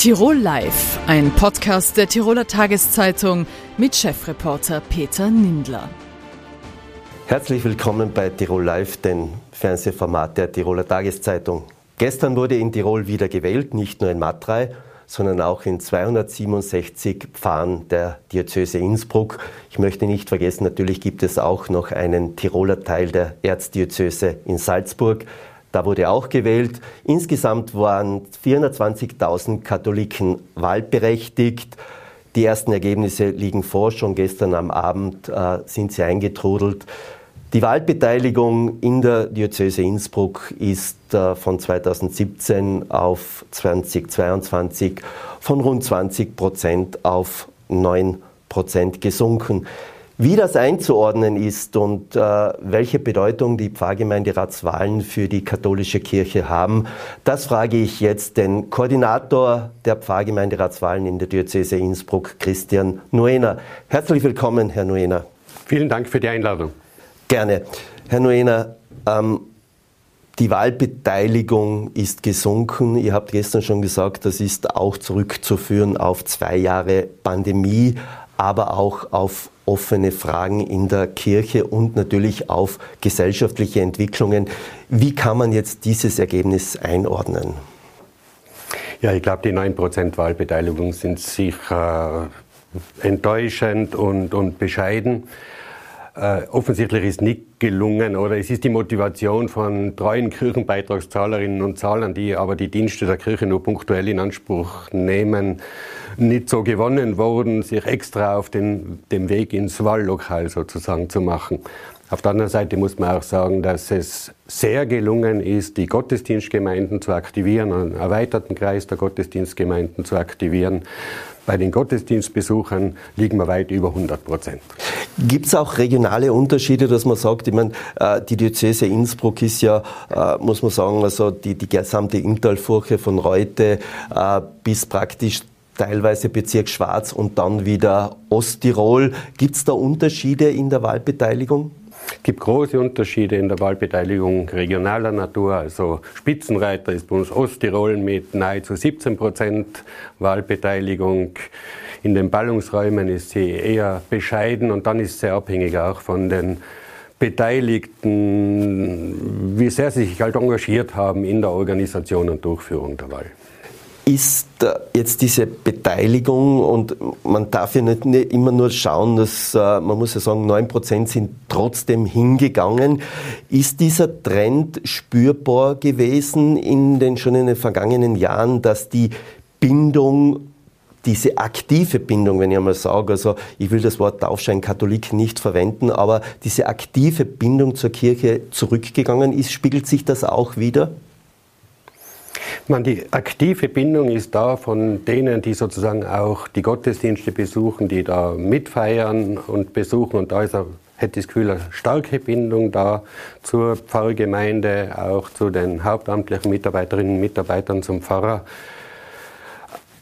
Tirol Live, ein Podcast der Tiroler Tageszeitung mit Chefreporter Peter Nindler. Herzlich willkommen bei Tirol Live, dem Fernsehformat der Tiroler Tageszeitung. Gestern wurde in Tirol wieder gewählt, nicht nur in Matrei, sondern auch in 267 Pfarren der Diözese Innsbruck. Ich möchte nicht vergessen, natürlich gibt es auch noch einen Tiroler Teil der Erzdiözese in Salzburg. Da wurde auch gewählt. Insgesamt waren 420.000 Katholiken wahlberechtigt. Die ersten Ergebnisse liegen vor. Schon gestern am Abend äh, sind sie eingetrudelt. Die Wahlbeteiligung in der Diözese Innsbruck ist äh, von 2017 auf 2022 von rund 20 Prozent auf 9 Prozent gesunken. Wie das einzuordnen ist und äh, welche Bedeutung die Pfarrgemeinderatswahlen für die katholische Kirche haben, das frage ich jetzt den Koordinator der Pfarrgemeinderatswahlen in der Diözese Innsbruck, Christian Nuena. Herzlich willkommen, Herr Nuena. Vielen Dank für die Einladung. Gerne. Herr Nuena, ähm, die Wahlbeteiligung ist gesunken. Ihr habt gestern schon gesagt, das ist auch zurückzuführen auf zwei Jahre Pandemie, aber auch auf offene Fragen in der Kirche und natürlich auf gesellschaftliche Entwicklungen. Wie kann man jetzt dieses Ergebnis einordnen? Ja, ich glaube, die 9% Wahlbeteiligung sind sicher enttäuschend und, und bescheiden. Äh, offensichtlich ist nicht gelungen oder es ist die Motivation von treuen Kirchenbeitragszahlerinnen und Zahlern, die aber die Dienste der Kirche nur punktuell in Anspruch nehmen, nicht so gewonnen worden, sich extra auf den, dem Weg ins Wahllokal sozusagen zu machen. Auf der anderen Seite muss man auch sagen, dass es sehr gelungen ist, die Gottesdienstgemeinden zu aktivieren, einen erweiterten Kreis der Gottesdienstgemeinden zu aktivieren. Bei den Gottesdienstbesuchern liegen wir weit über 100 Prozent. Gibt es auch regionale Unterschiede, dass man sagt, ich meine, äh, die Diözese Innsbruck ist ja, äh, muss man sagen, also die, die gesamte Inntalfurche von Reute äh, bis praktisch teilweise Bezirk Schwarz und dann wieder Osttirol. Gibt es da Unterschiede in der Wahlbeteiligung? Es gibt große Unterschiede in der Wahlbeteiligung regionaler Natur. Also Spitzenreiter ist bei uns Osttirol mit nahezu 17 Prozent Wahlbeteiligung. In den Ballungsräumen ist sie eher bescheiden und dann ist sie abhängig auch von den Beteiligten, wie sehr sie sich halt engagiert haben in der Organisation und Durchführung der Wahl ist jetzt diese Beteiligung und man darf ja nicht, immer nur schauen, dass äh, man muss ja sagen, 9% sind trotzdem hingegangen. Ist dieser Trend spürbar gewesen in den schon in den vergangenen Jahren, dass die Bindung diese aktive Bindung, wenn ich einmal sage, also ich will das Wort Taufschein Katholik nicht verwenden, aber diese aktive Bindung zur Kirche zurückgegangen ist, spiegelt sich das auch wieder? Man, die aktive Bindung ist da von denen, die sozusagen auch die Gottesdienste besuchen, die da mitfeiern und besuchen. Und da ist auch, hätte das Gefühl, eine starke Bindung da zur Pfarrgemeinde, auch zu den hauptamtlichen Mitarbeiterinnen und Mitarbeitern, zum Pfarrer.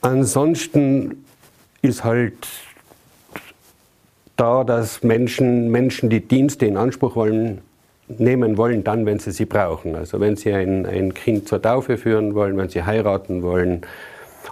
Ansonsten ist halt da, dass Menschen, Menschen die Dienste in Anspruch wollen, nehmen wollen, dann, wenn sie sie brauchen. Also wenn sie ein, ein Kind zur Taufe führen wollen, wenn sie heiraten wollen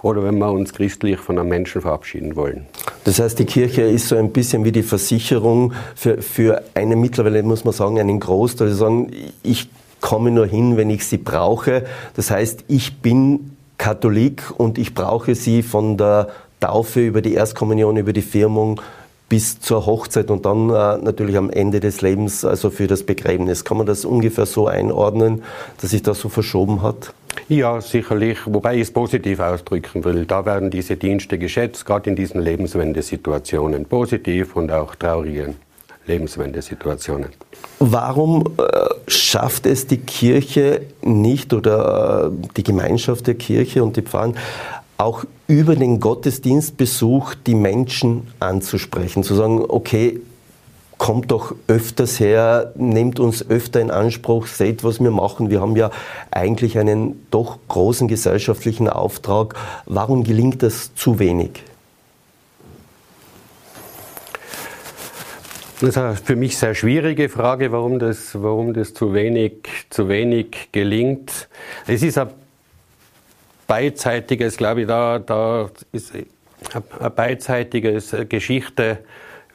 oder wenn wir uns christlich von einem Menschen verabschieden wollen. Das heißt, die Kirche ist so ein bisschen wie die Versicherung für, für eine mittlerweile, muss man sagen, einen Großteil. Sie sagen, ich komme nur hin, wenn ich sie brauche. Das heißt, ich bin Katholik und ich brauche sie von der Taufe über die Erstkommunion, über die Firmung bis zur Hochzeit und dann äh, natürlich am Ende des Lebens, also für das Begräbnis. Kann man das ungefähr so einordnen, dass sich das so verschoben hat? Ja, sicherlich, wobei ich es positiv ausdrücken will. Da werden diese Dienste geschätzt, gerade in diesen Lebenswendesituationen, positiv und auch traurigen Lebenswendesituationen. Warum äh, schafft es die Kirche nicht oder äh, die Gemeinschaft der Kirche und die Pfarren auch über den Gottesdienstbesuch die Menschen anzusprechen, zu sagen, okay, kommt doch öfters her, nehmt uns öfter in Anspruch, seht, was wir machen. Wir haben ja eigentlich einen doch großen gesellschaftlichen Auftrag. Warum gelingt das zu wenig? Das ist eine für mich sehr schwierige Frage, warum das, warum das zu, wenig, zu wenig gelingt. Es ist eine beidseitiges, glaube ich, da, da ist eine beidseitige Geschichte,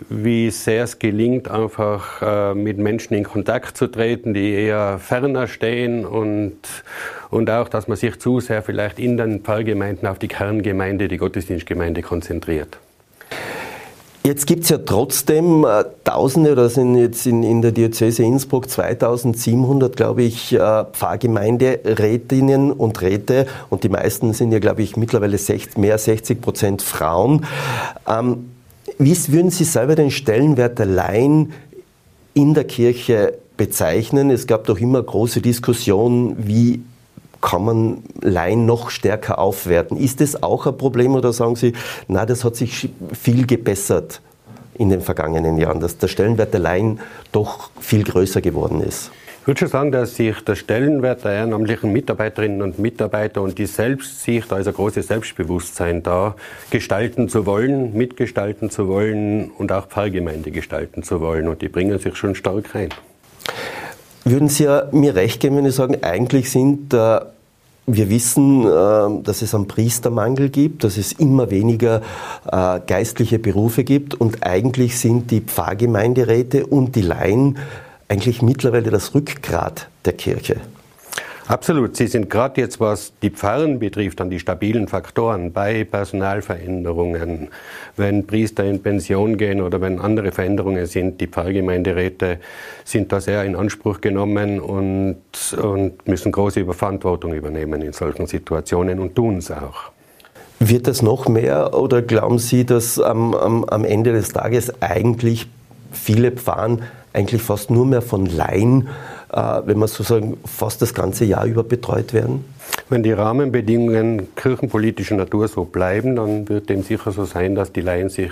wie sehr es gelingt, einfach äh, mit Menschen in Kontakt zu treten, die eher ferner stehen und, und auch, dass man sich zu sehr vielleicht in den Pfarrgemeinden auf die Kerngemeinde, die Gottesdienstgemeinde konzentriert. Jetzt gibt es ja trotzdem äh, Tausende, oder sind jetzt in, in der Diözese Innsbruck 2700, glaube ich, äh, Pfarrgemeinderätinnen und Räte und die meisten sind ja, glaube ich, mittlerweile 60, mehr 60 Prozent Frauen. Ähm, wie würden Sie selber den Stellenwert der Laien in der Kirche bezeichnen? Es gab doch immer große Diskussionen, wie kann man Laien noch stärker aufwerten. Ist das auch ein Problem oder sagen Sie, na, das hat sich viel gebessert in den vergangenen Jahren, dass der Stellenwert der Laien doch viel größer geworden ist? Ich würde schon sagen, dass sich der Stellenwert der ehrenamtlichen Mitarbeiterinnen und Mitarbeiter und die Selbstsicht, also großes Selbstbewusstsein da, gestalten zu wollen, mitgestalten zu wollen und auch Pfarrgemeinde gestalten zu wollen. Und die bringen sich schon stark rein. Würden Sie mir recht geben, wenn Sie sagen, eigentlich sind äh, wir wissen, äh, dass es einen Priestermangel gibt, dass es immer weniger äh, geistliche Berufe gibt und eigentlich sind die Pfarrgemeinderäte und die Laien eigentlich mittlerweile das Rückgrat der Kirche. Absolut. Sie sind gerade jetzt, was die Pfarren betrifft, an die stabilen Faktoren bei Personalveränderungen, wenn Priester in Pension gehen oder wenn andere Veränderungen sind, die Pfarrgemeinderäte sind da sehr in Anspruch genommen und, und müssen große Verantwortung übernehmen in solchen Situationen und tun es auch. Wird das noch mehr oder glauben Sie, dass am, am, am Ende des Tages eigentlich viele Pfarren eigentlich fast nur mehr von Laien wenn man sozusagen fast das ganze Jahr über betreut werden? Wenn die Rahmenbedingungen kirchenpolitischer Natur so bleiben, dann wird dem sicher so sein, dass die Laien sich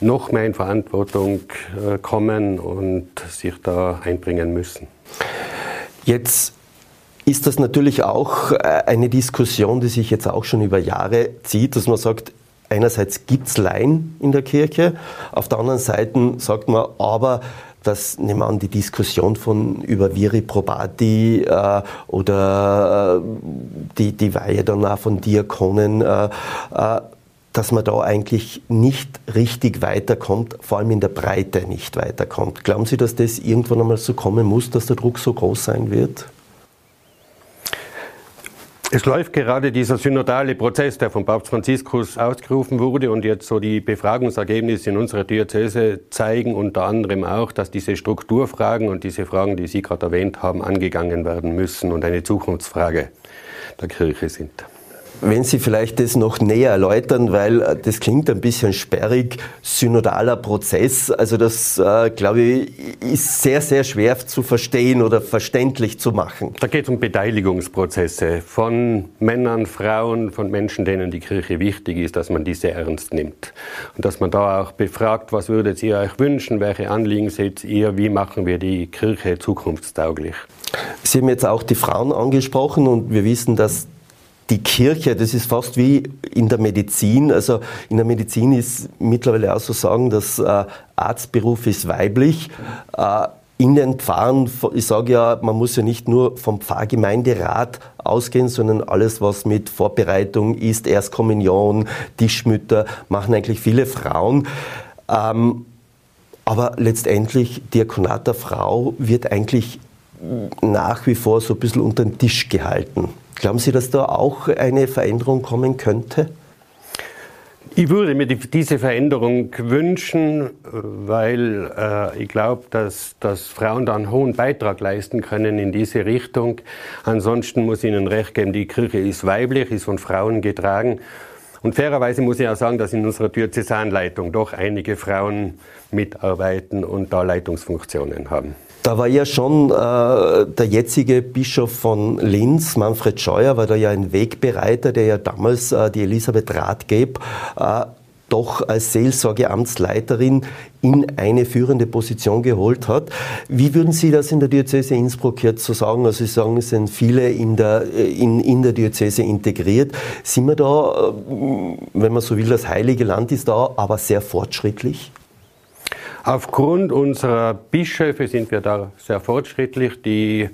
noch mehr in Verantwortung äh, kommen und sich da einbringen müssen. Jetzt ist das natürlich auch äh, eine Diskussion, die sich jetzt auch schon über Jahre zieht, dass man sagt, einerseits gibt es Laien in der Kirche, auf der anderen Seite sagt man, aber dass nehmen wir an, die Diskussion von über Viri Probati äh, oder äh, die, die Weihe danach von Diakonen, äh, äh, dass man da eigentlich nicht richtig weiterkommt, vor allem in der Breite nicht weiterkommt. Glauben Sie, dass das irgendwann einmal so kommen muss, dass der Druck so groß sein wird? Es läuft gerade dieser synodale Prozess, der von Papst Franziskus ausgerufen wurde und jetzt so die Befragungsergebnisse in unserer Diözese zeigen unter anderem auch, dass diese Strukturfragen und diese Fragen, die Sie gerade erwähnt haben, angegangen werden müssen und eine Zukunftsfrage der Kirche sind. Wenn Sie vielleicht das noch näher erläutern, weil äh, das klingt ein bisschen sperrig, synodaler Prozess, also das, äh, glaube ich, ist sehr, sehr schwer zu verstehen oder verständlich zu machen. Da geht es um Beteiligungsprozesse von Männern, Frauen, von Menschen, denen die Kirche wichtig ist, dass man diese ernst nimmt. Und dass man da auch befragt, was würdet ihr euch wünschen, welche Anliegen seht ihr, wie machen wir die Kirche zukunftstauglich. Sie haben jetzt auch die Frauen angesprochen und wir wissen, dass die Kirche, das ist fast wie in der Medizin. Also in der Medizin ist mittlerweile auch so sagen, dass äh, Arztberuf ist weiblich. Äh, in den Pfarren, ich sage ja, man muss ja nicht nur vom Pfarrgemeinderat ausgehen, sondern alles, was mit Vorbereitung ist, Erstkommunion, Tischmütter, machen eigentlich viele Frauen. Ähm, aber letztendlich, Diakonat der Frau wird eigentlich nach wie vor so ein bisschen unter den Tisch gehalten. Glauben Sie, dass da auch eine Veränderung kommen könnte? Ich würde mir diese Veränderung wünschen, weil äh, ich glaube, dass, dass Frauen da einen hohen Beitrag leisten können in diese Richtung. Ansonsten muss ich Ihnen recht geben, die Kirche ist weiblich, ist von Frauen getragen. Und fairerweise muss ich auch sagen, dass in unserer Diözesanleitung doch einige Frauen mitarbeiten und da Leitungsfunktionen haben. Da war ja schon äh, der jetzige Bischof von Linz, Manfred Scheuer, war da ja ein Wegbereiter, der ja damals äh, die Elisabeth Rathgeb äh, doch als Seelsorgeamtsleiterin in eine führende Position geholt hat. Wie würden Sie das in der Diözese Innsbruck jetzt so sagen? Also Sie sagen, es sind viele in der, äh, in, in der Diözese integriert. Sind wir da, äh, wenn man so will, das heilige Land ist da, aber sehr fortschrittlich? Aufgrund unserer Bischöfe sind wir da sehr fortschrittlich. Die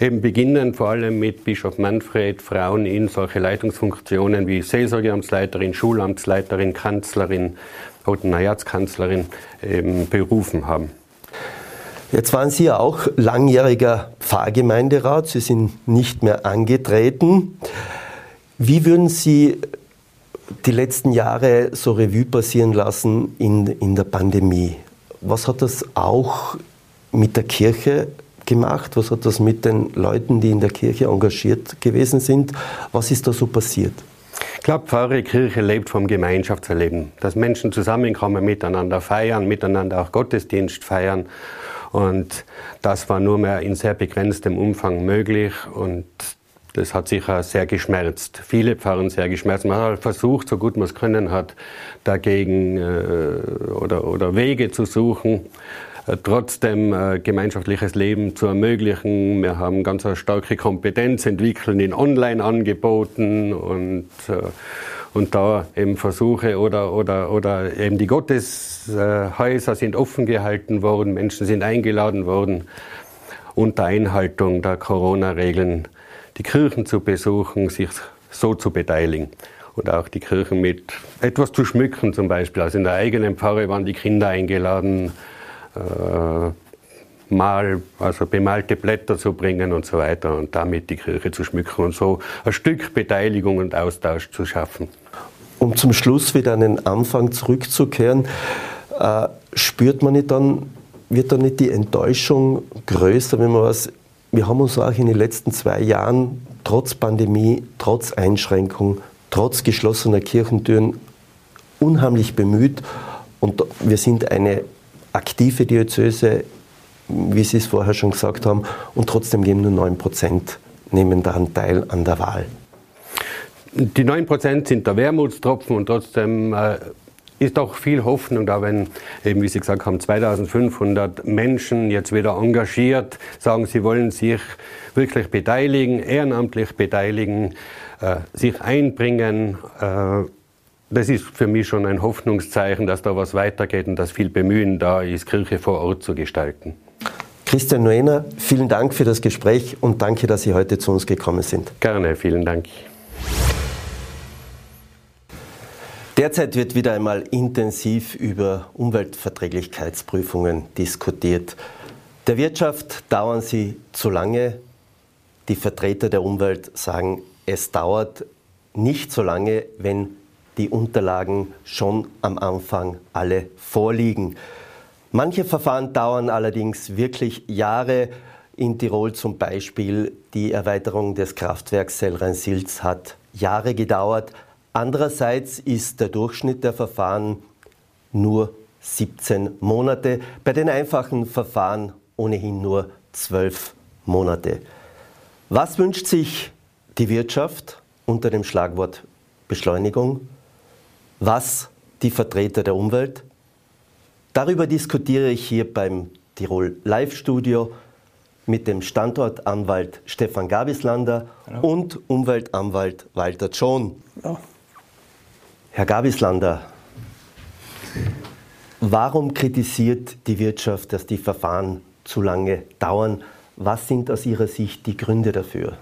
Eben beginnen vor allem mit Bischof Manfred Frauen in solche Leitungsfunktionen wie Seelsorgeamtsleiterin, Schulamtsleiterin, Kanzlerin, Herzkanzlerin eben berufen haben. Jetzt waren Sie ja auch langjähriger Pfarrgemeinderat, Sie sind nicht mehr angetreten. Wie würden Sie die letzten Jahre so Revue passieren lassen in, in der Pandemie? Was hat das auch mit der Kirche gemacht? Was hat das mit den Leuten, die in der Kirche engagiert gewesen sind? Was ist da so passiert? Ich glaube, Pfarre Kirche lebt vom Gemeinschaftserleben, dass Menschen zusammenkommen, miteinander feiern, miteinander auch Gottesdienst feiern. Und das war nur mehr in sehr begrenztem Umfang möglich und das hat sicher sehr geschmerzt. Viele Pfarrer sehr geschmerzt. Man hat versucht, so gut man es können hat, dagegen äh, oder, oder Wege zu suchen. Äh, trotzdem äh, gemeinschaftliches Leben zu ermöglichen. Wir haben ganz eine starke Kompetenz entwickelt in Online-Angeboten und, äh, und da eben Versuche oder, oder, oder eben die Gotteshäuser sind offen gehalten worden, Menschen sind eingeladen worden, unter Einhaltung der Corona-Regeln die Kirchen zu besuchen, sich so zu beteiligen und auch die Kirchen mit etwas zu schmücken zum Beispiel. Also in der eigenen Pfarre waren die Kinder eingeladen, äh, mal, also bemalte Blätter zu bringen und so weiter und damit die Kirche zu schmücken und so ein Stück Beteiligung und Austausch zu schaffen. Um zum Schluss wieder an den Anfang zurückzukehren, äh, spürt man nicht dann, wird dann nicht die Enttäuschung größer, wenn man was, wir haben uns auch in den letzten zwei Jahren trotz Pandemie, trotz Einschränkung, trotz geschlossener Kirchentüren unheimlich bemüht und wir sind eine aktive Diözese, wie Sie es vorher schon gesagt haben, und trotzdem geben nur 9 Prozent nehmen daran teil an der Wahl. Die 9 Prozent sind der Wermutstropfen und trotzdem äh, ist auch viel Hoffnung da, wenn eben, wie Sie gesagt haben, 2500 Menschen jetzt wieder engagiert sagen, sie wollen sich wirklich beteiligen, ehrenamtlich beteiligen, äh, sich einbringen. Äh, das ist für mich schon ein Hoffnungszeichen, dass da was weitergeht und dass viel Bemühen da ist, Kirche vor Ort zu gestalten. Christian Noener, vielen Dank für das Gespräch und danke, dass Sie heute zu uns gekommen sind. Gerne, vielen Dank. Derzeit wird wieder einmal intensiv über Umweltverträglichkeitsprüfungen diskutiert. Der Wirtschaft dauern sie zu lange. Die Vertreter der Umwelt sagen, es dauert nicht so lange, wenn die Unterlagen schon am Anfang alle vorliegen. Manche Verfahren dauern allerdings wirklich Jahre. In Tirol zum Beispiel die Erweiterung des Kraftwerks Sellrhein-Silz hat Jahre gedauert. Andererseits ist der Durchschnitt der Verfahren nur 17 Monate, bei den einfachen Verfahren ohnehin nur 12 Monate. Was wünscht sich die Wirtschaft unter dem Schlagwort Beschleunigung? was die Vertreter der Umwelt. Darüber diskutiere ich hier beim Tirol Live Studio mit dem Standortanwalt Stefan Gabislander Hallo. und Umweltanwalt Walter John. Hallo. Herr Gabislander, warum kritisiert die Wirtschaft, dass die Verfahren zu lange dauern? Was sind aus Ihrer Sicht die Gründe dafür?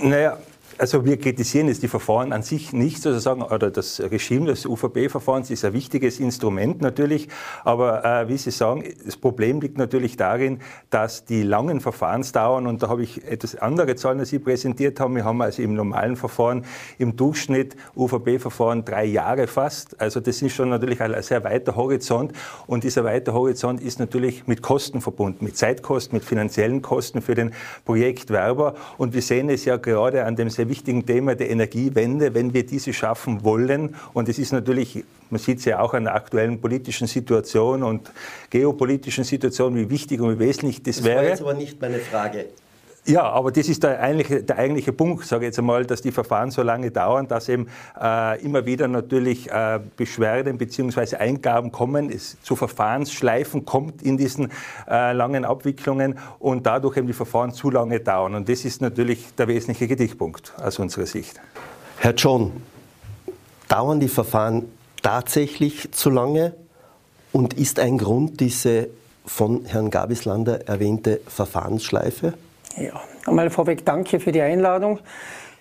Naja, also wir kritisieren jetzt die Verfahren an sich nicht sozusagen, oder das Regime des UVB-Verfahrens ist ein wichtiges Instrument natürlich, aber äh, wie Sie sagen, das Problem liegt natürlich darin, dass die langen Verfahrensdauern, und da habe ich etwas andere Zahlen, als Sie präsentiert haben, wir haben also im normalen Verfahren im Durchschnitt UVB-Verfahren drei Jahre fast, also das ist schon natürlich ein sehr weiter Horizont. Und dieser weite Horizont ist natürlich mit Kosten verbunden, mit Zeitkosten, mit finanziellen Kosten für den Projektwerber. Und wir sehen es ja gerade an dem sehr wichtigen Thema der Energiewende, wenn wir diese schaffen wollen. Und es ist natürlich, man sieht es ja auch an der aktuellen politischen Situation und geopolitischen Situation, wie wichtig und wie wesentlich das, das wäre. Das war jetzt aber nicht meine Frage. Ja, aber das ist der eigentliche, der eigentliche Punkt, sage ich jetzt einmal, dass die Verfahren so lange dauern, dass eben äh, immer wieder natürlich äh, Beschwerden bzw. Eingaben kommen, es zu Verfahrensschleifen kommt in diesen äh, langen Abwicklungen und dadurch eben die Verfahren zu lange dauern. Und das ist natürlich der wesentliche Kritikpunkt aus unserer Sicht. Herr John, dauern die Verfahren tatsächlich zu lange und ist ein Grund diese von Herrn Gabislander erwähnte Verfahrensschleife? Ja, einmal vorweg danke für die Einladung.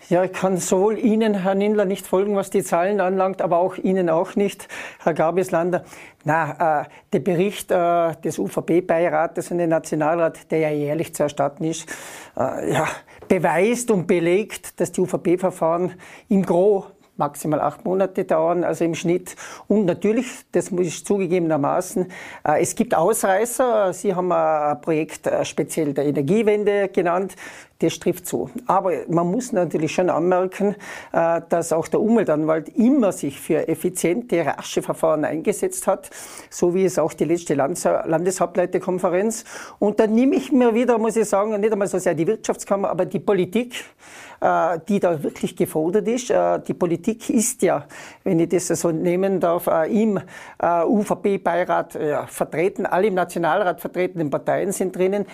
Ja, ich kann sowohl Ihnen, Herr Nindler, nicht folgen, was die Zahlen anlangt, aber auch Ihnen auch nicht, Herr Gabislander. Na, äh, der Bericht äh, des UVP-Beirates an den Nationalrat, der ja jährlich zu erstatten ist, äh, ja, beweist und belegt, dass die UVP-Verfahren im Gro maximal acht Monate dauern, also im Schnitt. Und natürlich, das muss ich zugegebenermaßen, äh, es gibt Ausreißer. Sie haben ein Projekt äh, speziell der Energiewende genannt. Das trifft zu. Aber man muss natürlich schon anmerken, äh, dass auch der Umweltanwalt immer sich für effiziente, rasche Verfahren eingesetzt hat, so wie es auch die letzte Landeshauptleiterkonferenz. Und dann nehme ich mir wieder, muss ich sagen, nicht einmal so sehr die Wirtschaftskammer, aber die Politik, äh, die da wirklich gefordert ist. Äh, die Politik ist ja, wenn ich das so nehmen darf, im UVP-Beirat vertreten, alle im Nationalrat vertretenen Parteien sind drinnen,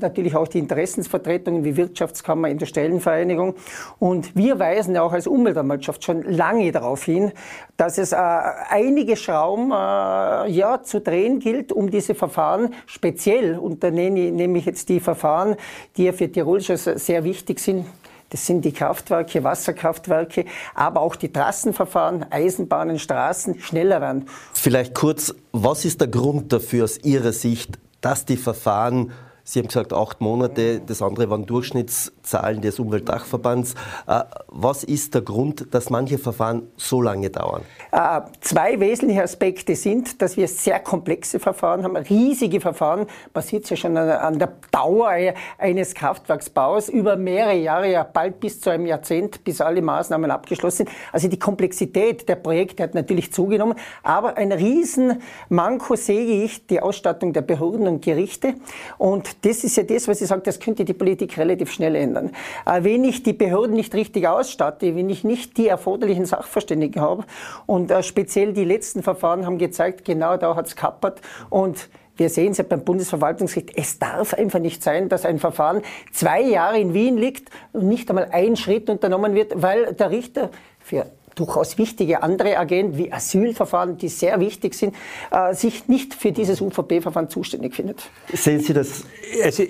natürlich auch die Interessensvertretungen wie Wirtschaftskammer, Industriellenvereinigung. Und wir weisen ja auch als Umweltanwaltschaft schon lange darauf hin, dass es äh, einige Schrauben äh, ja, zu drehen gilt, um diese Verfahren speziell, und da nehme ich jetzt die Verfahren, die ja für Tirol schon sehr wichtig sind, das sind die Kraftwerke, Wasserkraftwerke, aber auch die Trassenverfahren, Eisenbahnen, Straßen schneller werden. Vielleicht kurz, was ist der Grund dafür aus Ihrer Sicht, dass die Verfahren Sie haben gesagt, acht Monate, das andere waren Durchschnittszahlen des Umweltdachverbands. Äh, was ist der Grund, dass manche Verfahren so lange dauern? Äh, zwei wesentliche Aspekte sind, dass wir sehr komplexe Verfahren haben, riesige Verfahren, basiert ja schon an der Dauer eines Kraftwerksbaus über mehrere Jahre, ja bald bis zu einem Jahrzehnt, bis alle Maßnahmen abgeschlossen sind. Also die Komplexität der Projekte hat natürlich zugenommen, aber ein Riesenmanko sehe ich die Ausstattung der Behörden und Gerichte und das ist ja das, was ich sage, das könnte die Politik relativ schnell ändern. Äh, wenn ich die Behörden nicht richtig ausstatte, wenn ich nicht die erforderlichen Sachverständigen habe und äh, speziell die letzten Verfahren haben gezeigt, genau da hat es kappert und wir sehen es ja beim Bundesverwaltungsgericht, es darf einfach nicht sein, dass ein Verfahren zwei Jahre in Wien liegt und nicht einmal ein Schritt unternommen wird, weil der Richter für durchaus wichtige andere Agenten wie Asylverfahren, die sehr wichtig sind, äh, sich nicht für dieses UVP-Verfahren zuständig findet. Sehen Sie das? Also,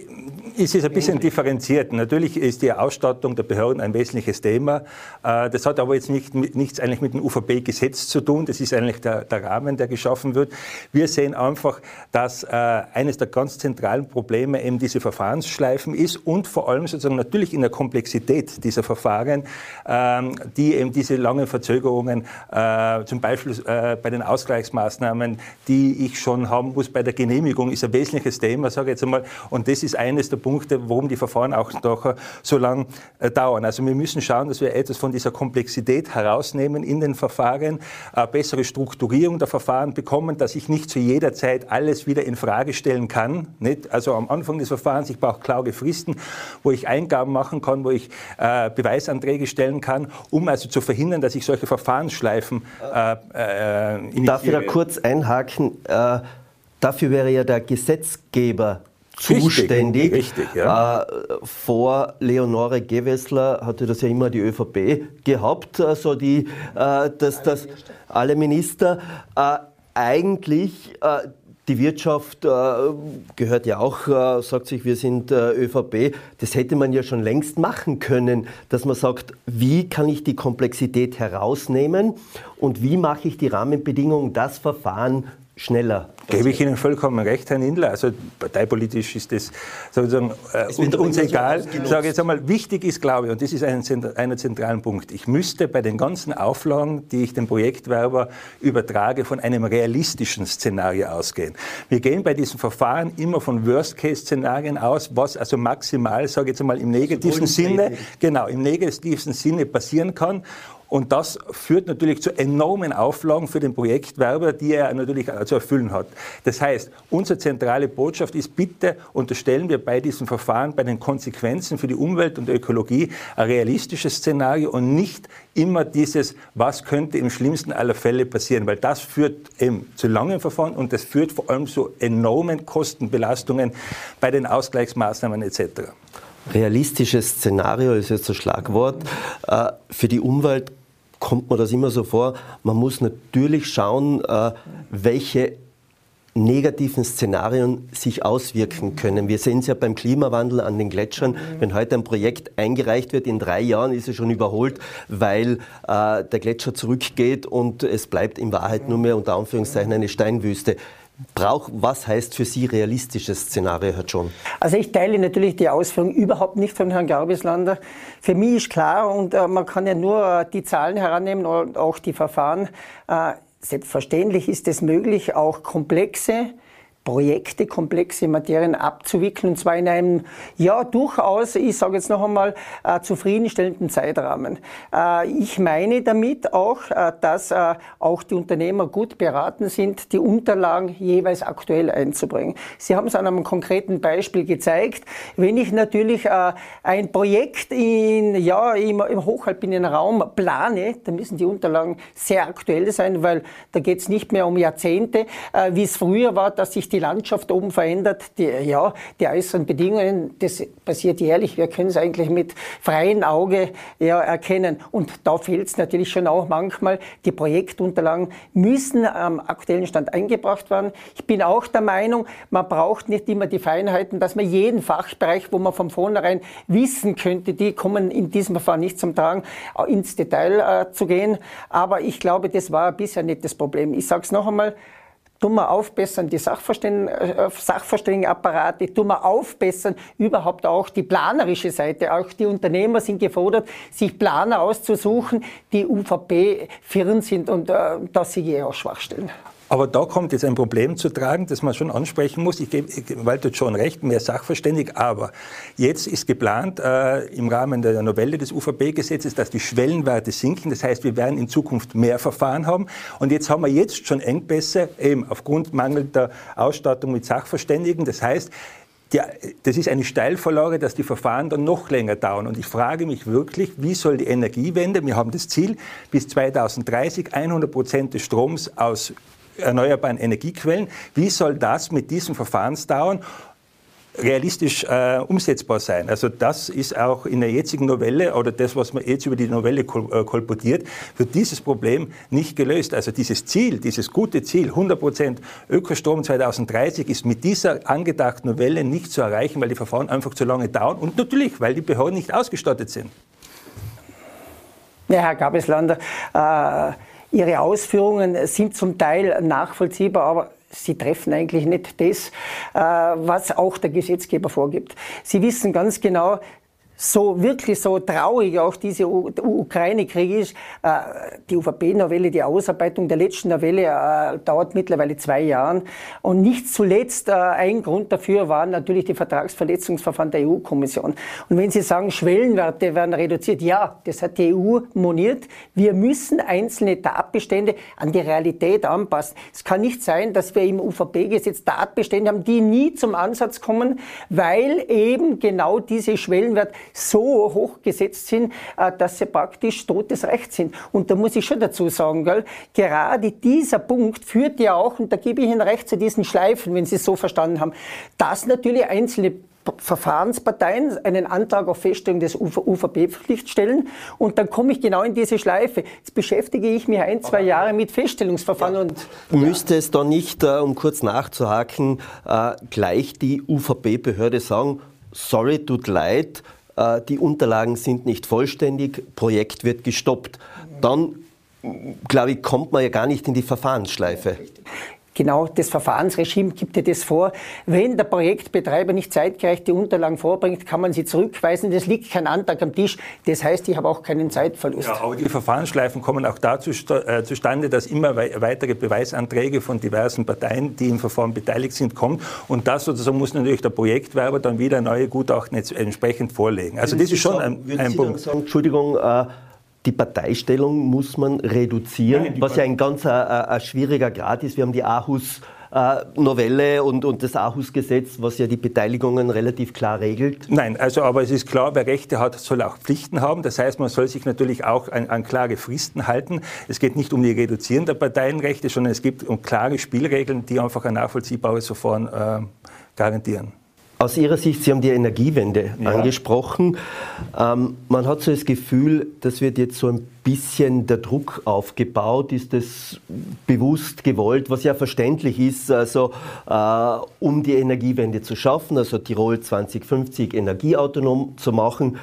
es ist ein bisschen differenziert. Natürlich ist die Ausstattung der Behörden ein wesentliches Thema. Äh, das hat aber jetzt nicht, nichts eigentlich mit dem UVP-Gesetz zu tun. Das ist eigentlich der, der, Rahmen, der geschaffen wird. Wir sehen einfach, dass äh, eines der ganz zentralen Probleme eben diese Verfahrensschleifen ist und vor allem sozusagen natürlich in der Komplexität dieser Verfahren, ähm, die eben diese langen Verzögerungen, äh, zum Beispiel bei den Ausgleichsmaßnahmen, die ich schon haben muss bei der Genehmigung, ist ein wesentliches Thema, sage ich jetzt einmal. Und das ist eines der Punkte, warum die Verfahren auch noch so lang äh, dauern. Also wir müssen schauen, dass wir etwas von dieser Komplexität herausnehmen in den Verfahren, eine bessere Strukturierung der Verfahren bekommen, dass ich nicht zu jeder Zeit alles wieder in Frage stellen kann. Nicht? Also am Anfang des Verfahrens, ich brauche klare Fristen, wo ich Eingaben machen kann, wo ich äh, Beweisanträge stellen kann, um also zu verhindern, dass ich solche Verfahrensschleifen äh, äh, Darf ich da kurz einhaken? Äh, dafür wäre ja der Gesetzgeber zuständig. Richtig, ja. Äh, vor Leonore Gewessler hatte das ja immer die ÖVP gehabt, also die, äh, das, das, alle Minister. Äh, eigentlich äh, die Wirtschaft äh, gehört ja auch, äh, sagt sich, wir sind ÖVP. Das hätte man ja schon längst machen können, dass man sagt, wie kann ich die Komplexität herausnehmen und wie mache ich die Rahmenbedingungen, das Verfahren schneller. Gebe ich Ihnen vollkommen recht, Herr Nindler. Also parteipolitisch ist das sozusagen äh, uns egal. Ich sage jetzt einmal, wichtig ist, glaube ich, und das ist ein, einer zentralen Punkt, ich müsste bei den ganzen Auflagen, die ich dem Projektwerber übertrage, von einem realistischen Szenario ausgehen. Wir gehen bei diesen Verfahren immer von Worst-Case-Szenarien aus, was also maximal, sage ich jetzt einmal, im negativen Sinne, genau, im negativen Sinne passieren kann. Und das führt natürlich zu enormen Auflagen für den Projektwerber, die er natürlich zu erfüllen hat. Das heißt, unsere zentrale Botschaft ist, bitte unterstellen wir bei diesem Verfahren, bei den Konsequenzen für die Umwelt und die Ökologie ein realistisches Szenario und nicht immer dieses, was könnte im schlimmsten aller Fälle passieren, weil das führt eben zu langen Verfahren und das führt vor allem zu enormen Kostenbelastungen bei den Ausgleichsmaßnahmen etc. Realistisches Szenario ist jetzt ein Schlagwort. Äh, für die Umwelt kommt mir das immer so vor, man muss natürlich schauen, äh, welche negativen Szenarien sich auswirken können. Wir sehen es ja beim Klimawandel an den Gletschern. Wenn heute ein Projekt eingereicht wird, in drei Jahren ist es schon überholt, weil äh, der Gletscher zurückgeht und es bleibt in Wahrheit nur mehr unter Anführungszeichen eine Steinwüste. Brauch, was heißt für Sie realistisches Szenario, Herr John? Also ich teile natürlich die Ausführungen überhaupt nicht von Herrn Garbislander. Für mich ist klar, und äh, man kann ja nur äh, die Zahlen herannehmen und auch die Verfahren, äh, Selbstverständlich ist es möglich, auch komplexe Projekte, komplexe Materien abzuwickeln, und zwar in einem, ja, durchaus, ich sage jetzt noch einmal, äh, zufriedenstellenden Zeitrahmen. Äh, ich meine damit auch, äh, dass äh, auch die Unternehmer gut beraten sind, die Unterlagen jeweils aktuell einzubringen. Sie haben es an einem konkreten Beispiel gezeigt. Wenn ich natürlich äh, ein Projekt in, ja, im, im hochalpinen Raum plane, dann müssen die Unterlagen sehr aktuell sein, weil da geht es nicht mehr um Jahrzehnte, äh, wie es früher war, dass sich die Landschaft oben verändert, die, ja, die äußeren Bedingungen, das passiert jährlich. Wir können es eigentlich mit freiem Auge ja, erkennen. Und da fehlt es natürlich schon auch manchmal. Die Projektunterlagen müssen am aktuellen Stand eingebracht werden. Ich bin auch der Meinung, man braucht nicht immer die Feinheiten, dass man jeden Fachbereich, wo man von vornherein wissen könnte, die kommen in diesem Verfahren nicht zum Tragen, ins Detail äh, zu gehen. Aber ich glaube, das war bisher nicht das Problem. Ich sage es noch einmal, tun wir aufbessern die Sachverständigen, äh, Sachverständigenapparate, tun wir aufbessern überhaupt auch die planerische Seite. Auch die Unternehmer sind gefordert, sich Planer auszusuchen, die UVP-Firmen sind und äh, da sehe ich auch Schwachstellen. Aber da kommt jetzt ein Problem zu tragen, das man schon ansprechen muss. Ich gebe Walter schon recht, mehr sachverständig. Aber jetzt ist geplant äh, im Rahmen der Novelle des UVP-Gesetzes, dass die Schwellenwerte sinken. Das heißt, wir werden in Zukunft mehr Verfahren haben. Und jetzt haben wir jetzt schon Engpässe, eben aufgrund mangelnder Ausstattung mit Sachverständigen. Das heißt, das ist eine Steilvorlage, dass die Verfahren dann noch länger dauern. Und ich frage mich wirklich, wie soll die Energiewende, wir haben das Ziel, bis 2030 100 Prozent des Stroms aus erneuerbaren Energiequellen. Wie soll das mit diesem Verfahrensdauern realistisch äh, umsetzbar sein. Also das ist auch in der jetzigen Novelle oder das, was man jetzt über die Novelle kol äh, kolportiert, wird dieses Problem nicht gelöst. Also dieses Ziel, dieses gute Ziel, 100% Ökostrom 2030, ist mit dieser angedachten Novelle nicht zu erreichen, weil die Verfahren einfach zu lange dauern und natürlich, weil die Behörden nicht ausgestattet sind. Ja, Herr Gabeslander, äh Ihre Ausführungen sind zum Teil nachvollziehbar, aber Sie treffen eigentlich nicht das, äh, was auch der Gesetzgeber vorgibt. Sie wissen ganz genau, so wirklich so traurig auch diese Ukraine-Krieg ist. Äh, die UVP-Novelle, die Ausarbeitung der letzten Novelle äh, dauert mittlerweile zwei Jahre. Und nicht zuletzt äh, ein Grund dafür waren natürlich die Vertragsverletzungsverfahren der EU-Kommission. Und wenn Sie sagen, Schwellenwerte werden reduziert, ja, das hat die EU moniert. Wir müssen einzelne Tatbestände an die Realität anpassen. Es kann nicht sein, dass wir im UVP-Gesetz Tatbestände haben, die nie zum Ansatz kommen, weil eben genau diese Schwellenwerte so hoch gesetzt sind, äh, dass sie praktisch totes Recht sind. Und da muss ich schon dazu sagen, gell, gerade dieser Punkt führt ja auch, und da gebe ich Ihnen recht, zu diesen Schleifen, wenn Sie es so verstanden haben, dass natürlich einzelne Verfahrensparteien einen Antrag auf Feststellung des UVP-Pflicht stellen und dann komme ich genau in diese Schleife. Jetzt beschäftige ich mich ein, zwei Jahre mit Feststellungsverfahren. Ja. Und, ja. Müsste es da nicht, äh, um kurz nachzuhaken, äh, gleich die UVP-Behörde sagen, sorry, tut leid, die Unterlagen sind nicht vollständig, Projekt wird gestoppt. Dann, glaube ich, kommt man ja gar nicht in die Verfahrensschleife. Genau, das Verfahrensregime gibt dir das vor. Wenn der Projektbetreiber nicht zeitgerecht die Unterlagen vorbringt, kann man sie zurückweisen. Es liegt kein Antrag am Tisch. Das heißt, ich habe auch keinen Zeitverlust. Ja, aber die Verfahrensschleifen kommen auch dazu äh, zustande, dass immer weitere Beweisanträge von diversen Parteien, die im Verfahren beteiligt sind, kommen. Und das sozusagen muss natürlich der Projektwerber dann wieder neue Gutachten entsprechend vorlegen. Also das ist schon sagen, ein, ein Punkt. Sagen, Entschuldigung, äh, die Parteistellung muss man reduzieren, Nein, was ja ein ganz äh, äh, schwieriger Grad ist. Wir haben die Aarhus Novelle und, und das Aarhus-Gesetz, was ja die Beteiligungen relativ klar regelt? Nein, also aber es ist klar, wer Rechte hat, soll auch Pflichten haben. Das heißt, man soll sich natürlich auch an, an klare Fristen halten. Es geht nicht um die Reduzieren der Parteienrechte, sondern es geht um klare Spielregeln, die einfach ein nachvollziehbares Verfahren äh, garantieren. Aus Ihrer Sicht, Sie haben die Energiewende ja. angesprochen. Ähm, man hat so das Gefühl, das wird jetzt so ein bisschen der Druck aufgebaut. Ist das bewusst gewollt, was ja verständlich ist, also äh, um die Energiewende zu schaffen, also Tirol 2050 energieautonom zu machen.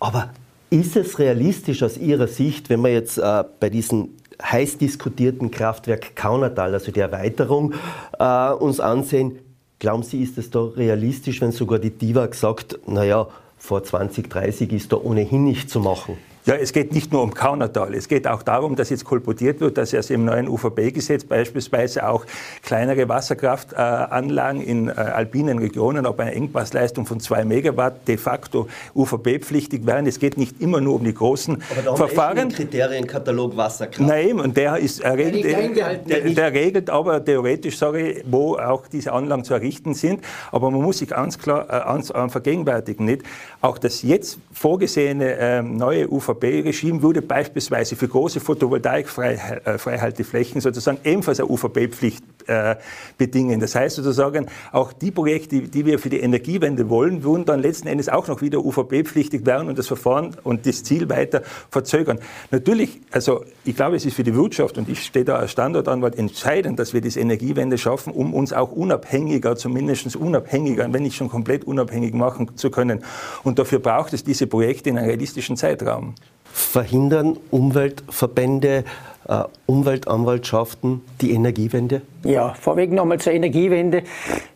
Aber ist es realistisch aus Ihrer Sicht, wenn man jetzt äh, bei diesem heiß diskutierten Kraftwerk Kaunertal, also die Erweiterung, äh, uns ansehen, Glauben Sie, ist es da realistisch, wenn sogar die DIVA sagt, naja, vor 2030 ist da ohnehin nicht zu machen? Ja, es geht nicht nur um Kaunertal. Es geht auch darum, dass jetzt kolportiert wird, dass erst im neuen UVB-Gesetz beispielsweise auch kleinere Wasserkraftanlagen in äh, alpinen Regionen ab einer Engpassleistung von zwei Megawatt de facto UVB-pflichtig werden. Es geht nicht immer nur um die großen Aber da Verfahren. Haben Kriterienkatalog Wasserkraft. Nein, und der ist er regelt, der, der, regelt aber theoretisch, ich, wo auch diese Anlagen zu errichten sind. Aber man muss sich ganz klar äh, äh, vergegenwärtigen, nicht? Auch das jetzt vorgesehene äh, neue UVB UVB-Regime würde beispielsweise für große Photovoltaik-Freihalteflächen sozusagen ebenfalls eine UVB-Pflicht äh, bedingen. Das heißt sozusagen, auch die Projekte, die wir für die Energiewende wollen, würden dann letzten Endes auch noch wieder UVB-pflichtig werden und das Verfahren und das Ziel weiter verzögern. Natürlich, also ich glaube, es ist für die Wirtschaft und ich stehe da als Standortanwalt entscheidend, dass wir diese Energiewende schaffen, um uns auch unabhängiger, zumindest unabhängiger, wenn nicht schon komplett unabhängig machen zu können. Und dafür braucht es diese Projekte in einem realistischen Zeitraum. Verhindern Umweltverbände, äh, Umweltanwaltschaften die Energiewende? Ja, vorweg nochmal zur Energiewende.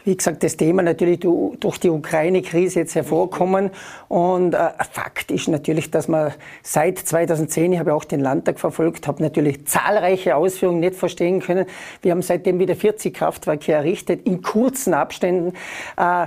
Wie gesagt, das Thema natürlich durch die Ukraine-Krise jetzt hervorkommen. Und äh, Fakt ist natürlich, dass man seit 2010, ich habe auch den Landtag verfolgt, habe natürlich zahlreiche Ausführungen nicht verstehen können. Wir haben seitdem wieder 40 Kraftwerke errichtet, in kurzen Abständen. Äh,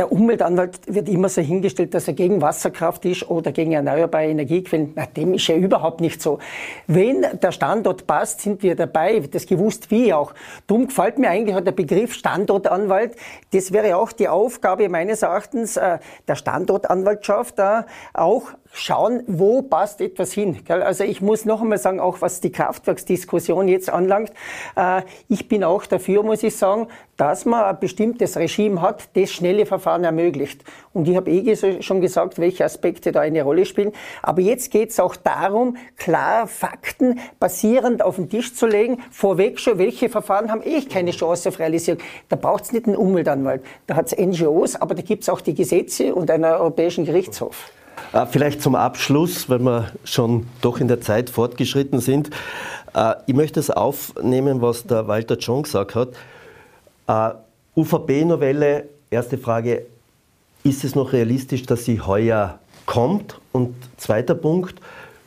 der Umweltanwalt wird immer so hingestellt, dass er gegen Wasserkraft ist oder gegen erneuerbare Energiequellen. Na, dem ist ja überhaupt nicht so. Wenn der Standort passt, sind wir dabei. Das gewusst wie auch. Dumm gefällt mir eigentlich der Begriff Standortanwalt. Das wäre auch die Aufgabe meines Erachtens äh, der Standortanwaltschaft, da auch schauen, wo passt etwas hin. Also ich muss noch einmal sagen, auch was die Kraftwerksdiskussion jetzt anlangt, äh, ich bin auch dafür, muss ich sagen, dass man ein bestimmtes Regime hat, das schnelle Verfahren ermöglicht. Und ich habe eh schon gesagt, welche Aspekte da eine Rolle spielen. Aber jetzt geht es auch darum, klar Fakten basierend auf den Tisch zu legen, vorweg schon, welche Verfahren haben eh keine Chance auf Realisierung. Da braucht es nicht einen Umweltanwalt, da hat es NGOs, aber da gibt es auch die Gesetze und einen Europäischen Gerichtshof. Äh, vielleicht zum Abschluss, weil wir schon doch in der Zeit fortgeschritten sind. Äh, ich möchte es aufnehmen, was der Walter John gesagt hat. Äh, UVP-Novelle, erste Frage, ist es noch realistisch, dass sie heuer kommt? Und zweiter Punkt,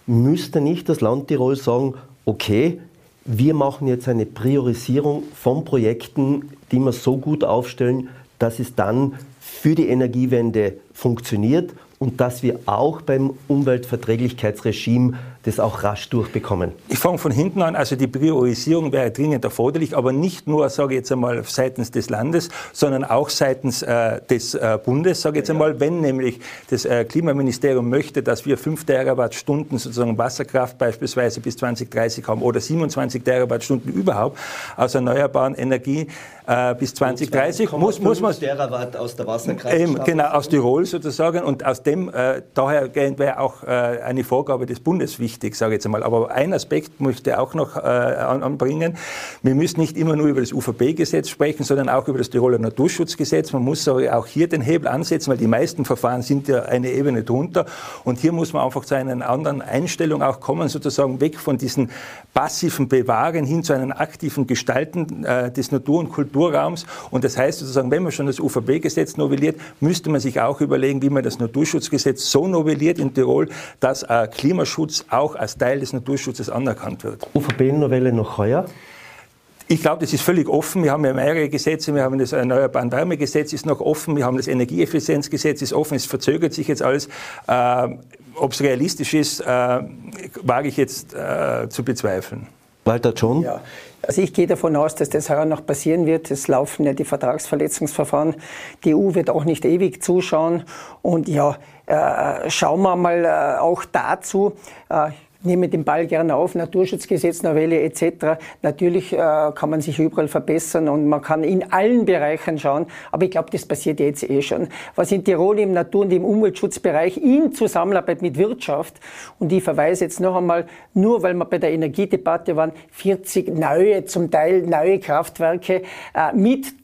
müsste nicht das Land Tirol sagen, okay, wir machen jetzt eine Priorisierung von Projekten, die wir so gut aufstellen, dass es dann für die Energiewende funktioniert und dass wir auch beim Umweltverträglichkeitsregime das auch rasch durchbekommen? Ich fange von hinten an. Also die Priorisierung wäre dringend erforderlich, aber nicht nur, sage ich jetzt einmal, seitens des Landes, sondern auch seitens äh, des äh, Bundes, sage ich jetzt einmal, wenn nämlich das äh, Klimaministerium möchte, dass wir 5 Terawattstunden sozusagen Wasserkraft beispielsweise bis 2030 haben oder 27 Terawattstunden überhaupt aus erneuerbaren Energie äh, bis 2030, muss, muss man... Terawatt aus der Wasserkraft eben, Genau, aus Tirol sozusagen und aus dem, äh, daher wäre auch äh, eine Vorgabe des Bundes wichtig sage ich jetzt einmal. Aber ein Aspekt möchte ich auch noch äh, anbringen. Wir müssen nicht immer nur über das UVB-Gesetz sprechen, sondern auch über das Tiroler Naturschutzgesetz. Man muss auch hier den Hebel ansetzen, weil die meisten Verfahren sind ja eine Ebene drunter. Und hier muss man einfach zu einer anderen Einstellung auch kommen, sozusagen weg von diesen passiven Bewahren hin zu einem aktiven Gestalten äh, des Natur- und Kulturraums. Und das heißt sozusagen, wenn man schon das UVB-Gesetz novelliert, müsste man sich auch überlegen, wie man das Naturschutzgesetz so novelliert in Tirol, dass äh, Klimaschutz auch als Teil des Naturschutzes anerkannt wird. UVP-Novelle noch heuer? Ich glaube, das ist völlig offen. Wir haben ja mehrere Gesetze. Wir haben das Erneuerbaren Wärmegesetz ist noch offen. Wir haben das Energieeffizienzgesetz ist offen. Es verzögert sich jetzt alles. Äh, Ob es realistisch ist, äh, wage ich jetzt äh, zu bezweifeln. Walter John? Ja. Also ich gehe davon aus, dass das heuer noch passieren wird. Es laufen ja die Vertragsverletzungsverfahren. Die EU wird auch nicht ewig zuschauen. Und ja, äh, schauen wir mal äh, auch dazu. Äh, nehme den Ball gerne auf, Naturschutzgesetznovelle etc. Natürlich äh, kann man sich überall verbessern und man kann in allen Bereichen schauen, aber ich glaube, das passiert jetzt eh schon. Was in Tirol im Natur- und im Umweltschutzbereich in Zusammenarbeit mit Wirtschaft, und ich verweise jetzt noch einmal, nur weil wir bei der Energiedebatte waren, 40 neue, zum Teil neue Kraftwerke äh, mit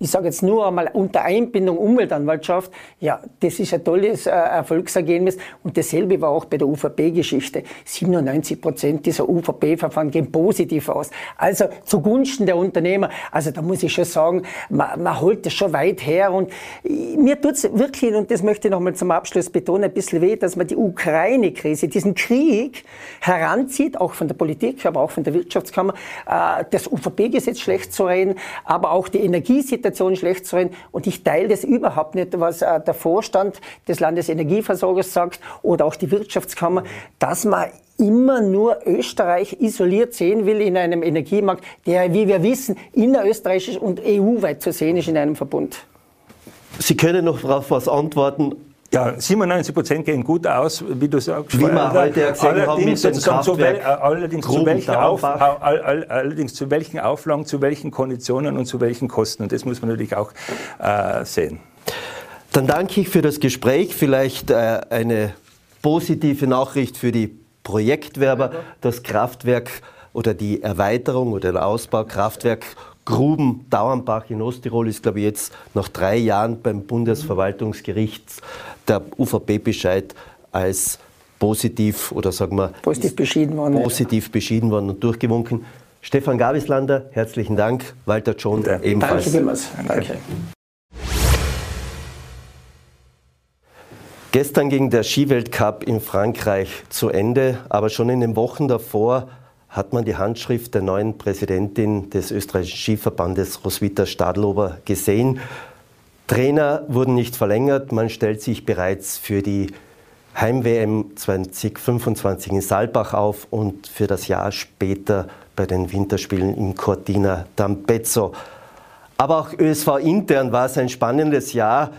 ich sage jetzt nur einmal unter Einbindung Umweltanwaltschaft, ja, das ist ein tolles äh, Erfolgsergebnis. Und dasselbe war auch bei der UVP-Geschichte. 97 Prozent dieser UVP-Verfahren gehen positiv aus. Also zugunsten der Unternehmer. Also da muss ich schon sagen, man, man holt das schon weit her. Und mir tut es wirklich, und das möchte ich nochmal zum Abschluss betonen, ein bisschen weh, dass man die Ukraine-Krise, diesen Krieg heranzieht, auch von der Politik, aber auch von der Wirtschaftskammer, äh, das UVP-Gesetz schlecht zu reden, aber auch die Energiesituation Situation schlecht zu reden. Und ich teile das überhaupt nicht, was äh, der Vorstand des Landesenergieversorgers sagt oder auch die Wirtschaftskammer, dass man immer nur Österreich isoliert sehen will in einem Energiemarkt, der, wie wir wissen, innerösterreichisch und EU-weit zu sehen ist in einem Verbund. Sie können noch darauf was antworten. Ja, 97 Prozent gehen gut aus, wie du sagst. Wie wir heute ja gesehen allerdings haben mit dem zu wel, allerdings, zu welchen Auf, allerdings zu welchen Auflagen, zu welchen Konditionen und zu welchen Kosten. Und das muss man natürlich auch äh, sehen. Dann danke ich für das Gespräch. Vielleicht äh, eine positive Nachricht für die Projektwerber. Das Kraftwerk oder die Erweiterung oder der Ausbau Kraftwerk Gruben Dauernbach in Osttirol ist, glaube ich, jetzt nach drei Jahren beim Bundesverwaltungsgericht der UVP-Bescheid als positiv oder sagen wir positiv beschieden worden, positiv beschieden worden und durchgewunken. Stefan Gabislander, herzlichen Dank. Walter John, ja. ebenfalls. Danke vielmals. Danke. Gestern ging der Skiweltcup in Frankreich zu Ende, aber schon in den Wochen davor hat man die Handschrift der neuen Präsidentin des österreichischen Skiverbandes, Roswitha Stadlober, gesehen. Trainer wurden nicht verlängert. Man stellt sich bereits für die Heim-WM 2025 in Saalbach auf und für das Jahr später bei den Winterspielen in Cortina d'Ampezzo. Aber auch ÖSV intern war es ein spannendes Jahr.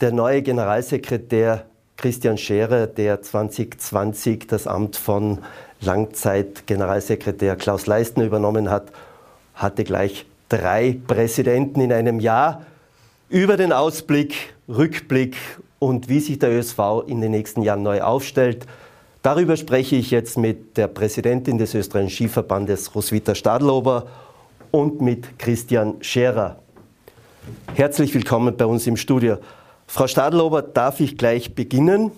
Der neue Generalsekretär Christian Scherer, der 2020 das Amt von Langzeit-Generalsekretär Klaus Leistner übernommen hat, hatte gleich drei Präsidenten in einem Jahr. Über den Ausblick, Rückblick und wie sich der ÖSV in den nächsten Jahren neu aufstellt, darüber spreche ich jetzt mit der Präsidentin des österreichischen Skiverbandes Roswitha Stadlober und mit Christian Scherer. Herzlich willkommen bei uns im Studio. Frau Stadlober, darf ich gleich beginnen?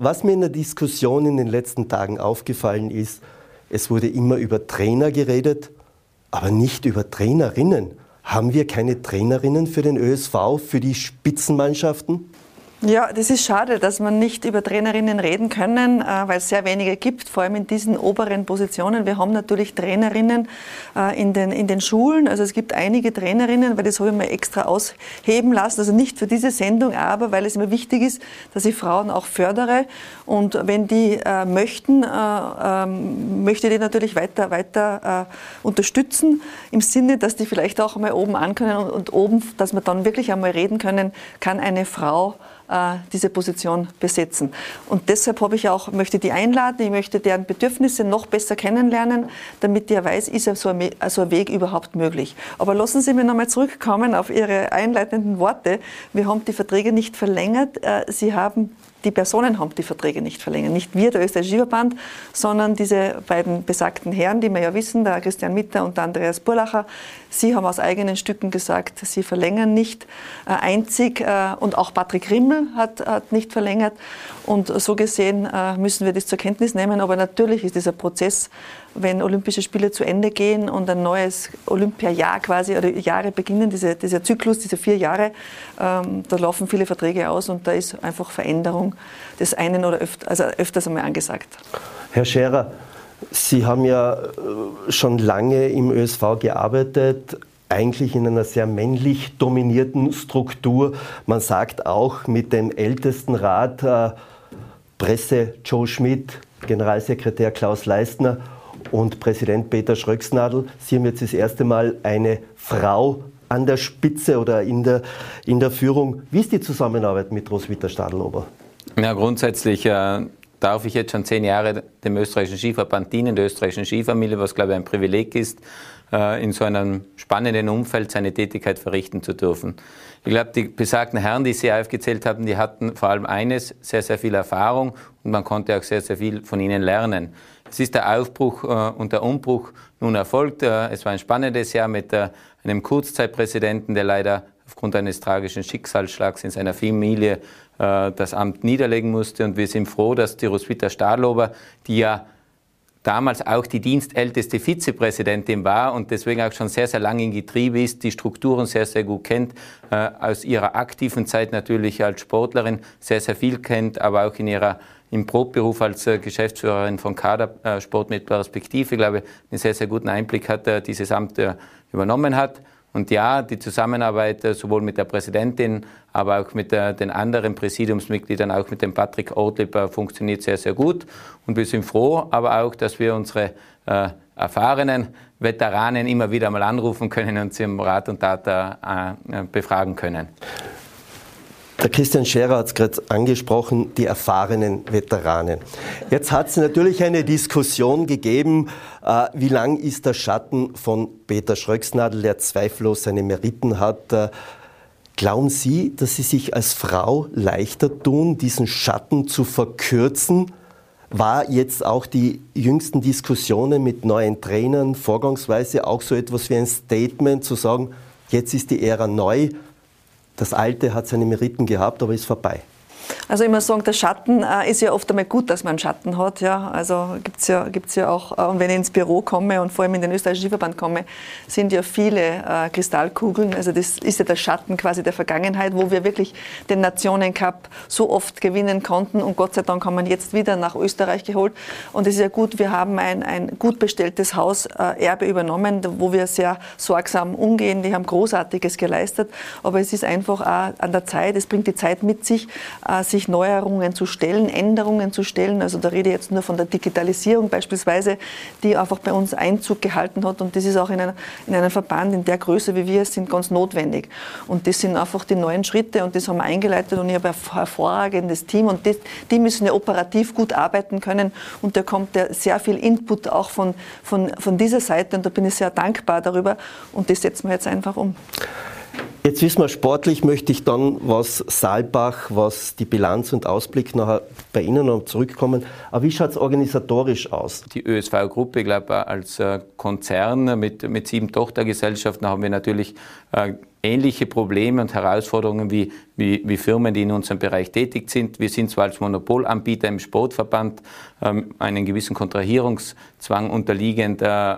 Was mir in der Diskussion in den letzten Tagen aufgefallen ist, es wurde immer über Trainer geredet, aber nicht über Trainerinnen. Haben wir keine Trainerinnen für den ÖSV, für die Spitzenmannschaften? Ja, das ist schade, dass man nicht über Trainerinnen reden können, äh, weil es sehr wenige gibt, vor allem in diesen oberen Positionen. Wir haben natürlich Trainerinnen äh, in den, in den Schulen. Also es gibt einige Trainerinnen, weil das habe ich mir extra ausheben lassen. Also nicht für diese Sendung, aber weil es mir wichtig ist, dass ich Frauen auch fördere. Und wenn die äh, möchten, äh, ähm, möchte ich die natürlich weiter, weiter unterstützen, im Sinne, dass die vielleicht auch einmal oben ankönnen und, und oben, dass wir dann wirklich einmal reden können, kann eine Frau diese Position besetzen. Und deshalb habe ich auch, möchte die einladen, ich möchte deren Bedürfnisse noch besser kennenlernen, damit der weiß, ist so ein, so ein Weg überhaupt möglich. Aber lassen Sie mich nochmal zurückkommen auf Ihre einleitenden Worte. Wir haben die Verträge nicht verlängert. Äh, Sie haben die Personen haben die Verträge nicht verlängert. Nicht wir, der österreichische Skiverband, sondern diese beiden besagten Herren, die wir ja wissen, der Christian Mitter und der Andreas Burlacher. Sie haben aus eigenen Stücken gesagt, sie verlängern nicht. Äh, einzig, äh, und auch Patrick Rimmel hat, hat nicht verlängert. Und so gesehen äh, müssen wir das zur Kenntnis nehmen. Aber natürlich ist dieser Prozess, wenn Olympische Spiele zu Ende gehen und ein neues Olympiajahr quasi oder Jahre beginnen, diese, dieser Zyklus, diese vier Jahre, ähm, da laufen viele Verträge aus und da ist einfach Veränderung des einen oder öfter, also öfters einmal angesagt. Herr Scherer, Sie haben ja äh, schon lange im ÖSV gearbeitet eigentlich in einer sehr männlich dominierten Struktur. Man sagt auch mit dem ältesten Rat äh, Presse Joe Schmidt, Generalsekretär Klaus Leistner und Präsident Peter Schröcksnadel. Sie haben jetzt das erste Mal eine Frau an der Spitze oder in der, in der Führung. Wie ist die Zusammenarbeit mit Roswitha Stadelober? Ja, grundsätzlich äh, darf ich jetzt schon zehn Jahre dem österreichischen Skiverband dienen, der österreichischen Skifamilie, was glaube ich ein Privileg ist, äh, in so einem spannenden Umfeld seine Tätigkeit verrichten zu dürfen. Ich glaube, die besagten Herren, die Sie aufgezählt haben, die hatten vor allem eines, sehr, sehr viel Erfahrung und man konnte auch sehr, sehr viel von ihnen lernen. Es ist der Aufbruch äh, und der Umbruch nun erfolgt. Äh, es war ein spannendes Jahr mit einem Kurzzeitpräsidenten, der leider aufgrund eines tragischen Schicksalsschlags in seiner Familie das Amt niederlegen musste. Und wir sind froh, dass die Roswitha Stadlober, die ja damals auch die dienstälteste Vizepräsidentin war und deswegen auch schon sehr, sehr lange im Getriebe ist, die Strukturen sehr, sehr gut kennt, äh, aus ihrer aktiven Zeit natürlich als Sportlerin sehr, sehr viel kennt, aber auch in ihrer im Brotberuf als äh, Geschäftsführerin von Kadersport äh, mit Perspektive, glaube ich, einen sehr, sehr guten Einblick hat, äh, dieses Amt äh, übernommen hat. Und ja, die Zusammenarbeit äh, sowohl mit der Präsidentin, aber auch mit der, den anderen Präsidiumsmitgliedern, auch mit dem Patrick Ortlieb, äh, funktioniert sehr, sehr gut. Und wir sind froh, aber auch, dass wir unsere äh, erfahrenen Veteranen immer wieder mal anrufen können und sie um Rat und Tat äh, befragen können. Der Christian Scherer hat es gerade angesprochen, die erfahrenen Veteranen. Jetzt hat es natürlich eine Diskussion gegeben, äh, wie lang ist der Schatten von Peter Schröcksnadel, der zweifellos seine Meriten hat. Äh, glauben Sie, dass Sie sich als Frau leichter tun, diesen Schatten zu verkürzen? War jetzt auch die jüngsten Diskussionen mit neuen Trainern vorgangsweise auch so etwas wie ein Statement zu sagen, jetzt ist die Ära neu, das Alte hat seine Meriten gehabt, aber ist vorbei. Also muss sagen, der Schatten äh, ist ja oft einmal gut, dass man einen Schatten hat. Ja. Also gibt es ja, gibt's ja auch, äh, und wenn ich ins Büro komme und vor allem in den österreichischen Skiverband komme, sind ja viele äh, Kristallkugeln. Also das ist ja der Schatten quasi der Vergangenheit, wo wir wirklich den Nationencup so oft gewinnen konnten und Gott sei Dank haben wir jetzt wieder nach Österreich geholt. Und es ist ja gut, wir haben ein, ein gut bestelltes Haus äh, Erbe übernommen, wo wir sehr sorgsam umgehen. Die haben Großartiges geleistet, aber es ist einfach auch an der Zeit, es bringt die Zeit mit sich, äh, sich Neuerungen zu stellen, Änderungen zu stellen. Also da rede ich jetzt nur von der Digitalisierung beispielsweise, die einfach bei uns Einzug gehalten hat. Und das ist auch in, einer, in einem Verband in der Größe, wie wir es sind, ganz notwendig. Und das sind einfach die neuen Schritte und das haben wir eingeleitet und ich habe ein hervorragendes Team und das, die müssen ja operativ gut arbeiten können und da kommt ja sehr viel Input auch von, von, von dieser Seite und da bin ich sehr dankbar darüber und das setzen wir jetzt einfach um. Jetzt wissen wir, sportlich möchte ich dann, was Saalbach, was die Bilanz und Ausblick nachher bei Ihnen noch zurückkommen. Aber wie schaut es organisatorisch aus? Die ÖSV-Gruppe, glaube, als äh, Konzern mit, mit sieben Tochtergesellschaften haben wir natürlich äh, ähnliche Probleme und Herausforderungen wie, wie, wie, Firmen, die in unserem Bereich tätig sind. Wir sind zwar als Monopolanbieter im Sportverband ähm, einen gewissen Kontrahierungszwang unterliegend äh,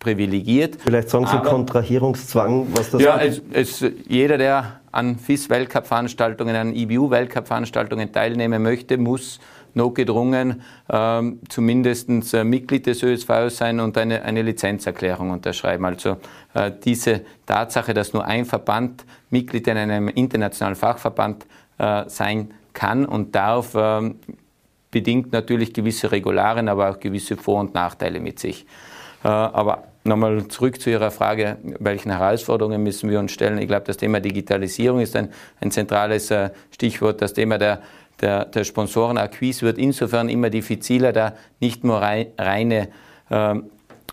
privilegiert. Vielleicht sagen Sie Aber, Kontrahierungszwang, was das Ja, es, es, jeder, der an FIS-Weltcup-Veranstaltungen, an IBU-Weltcup-Veranstaltungen teilnehmen möchte, muss notgedrungen ähm, zumindest äh, Mitglied des ÖSV sein und eine, eine Lizenzerklärung unterschreiben. Also äh, diese Tatsache, dass nur ein Verband Mitglied in einem internationalen Fachverband äh, sein kann und darf, ähm, bedingt natürlich gewisse Regularien, aber auch gewisse Vor- und Nachteile mit sich. Äh, aber Nochmal zurück zu Ihrer Frage, welchen Herausforderungen müssen wir uns stellen? Ich glaube, das Thema Digitalisierung ist ein, ein zentrales äh, Stichwort. Das Thema der, der, der Sponsorenakquise wird insofern immer diffiziler, da nicht nur reine äh,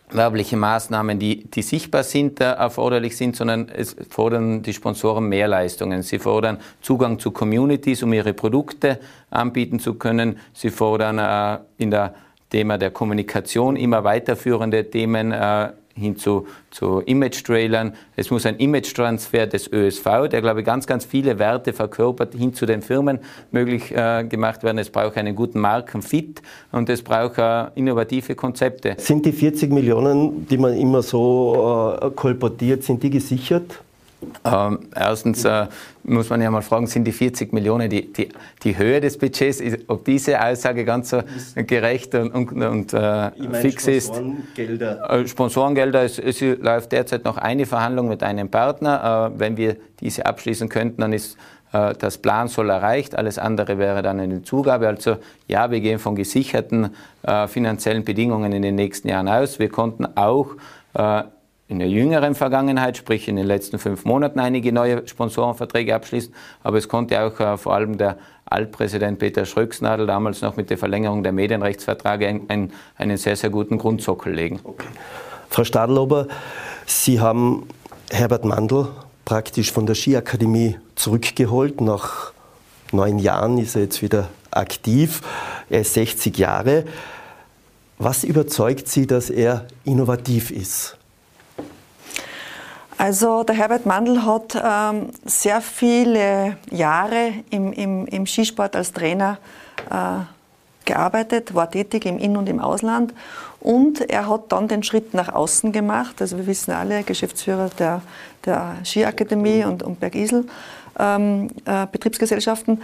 werbliche Maßnahmen, die, die sichtbar sind, äh, erforderlich sind, sondern es fordern die Sponsoren mehr Leistungen. Sie fordern Zugang zu Communities, um ihre Produkte anbieten zu können. Sie fordern äh, in der Thema der Kommunikation immer weiterführende Themen äh, hin zu, zu Image-Trailern. Es muss ein Image-Transfer des ÖSV, der, glaube ich, ganz, ganz viele Werte verkörpert, hin zu den Firmen möglich äh, gemacht werden. Es braucht einen guten Markenfit und es braucht äh, innovative Konzepte. Sind die 40 Millionen, die man immer so äh, kolportiert, sind die gesichert? Ähm, erstens äh, muss man ja mal fragen, sind die 40 Millionen die, die, die Höhe des Budgets, ist, ob diese Aussage ganz so gerecht und, und, und äh, fix ist? Sponsorengelder. Äh, Sponsorengelder, es, es, läuft derzeit noch eine Verhandlung mit einem Partner. Äh, wenn wir diese abschließen könnten, dann ist äh, das Plan soll erreicht, alles andere wäre dann eine Zugabe. Also ja, wir gehen von gesicherten äh, finanziellen Bedingungen in den nächsten Jahren aus. Wir konnten auch in der jüngeren Vergangenheit, sprich in den letzten fünf Monaten, einige neue Sponsorenverträge abschließen. Aber es konnte auch äh, vor allem der Altpräsident Peter Schröcksnadel damals noch mit der Verlängerung der Medienrechtsverträge ein, ein, einen sehr, sehr guten Grundsockel legen. Okay. Frau Stadelober, Sie haben Herbert Mandl praktisch von der Skiakademie zurückgeholt. Nach neun Jahren ist er jetzt wieder aktiv. Er ist 60 Jahre. Was überzeugt Sie, dass er innovativ ist? Also der Herbert Mandl hat ähm, sehr viele Jahre im, im, im Skisport als Trainer äh, gearbeitet, war tätig im In- und im Ausland und er hat dann den Schritt nach außen gemacht. Also wir wissen alle, Geschäftsführer der, der Skiakademie und, und Bergisel ähm, äh, Betriebsgesellschaften.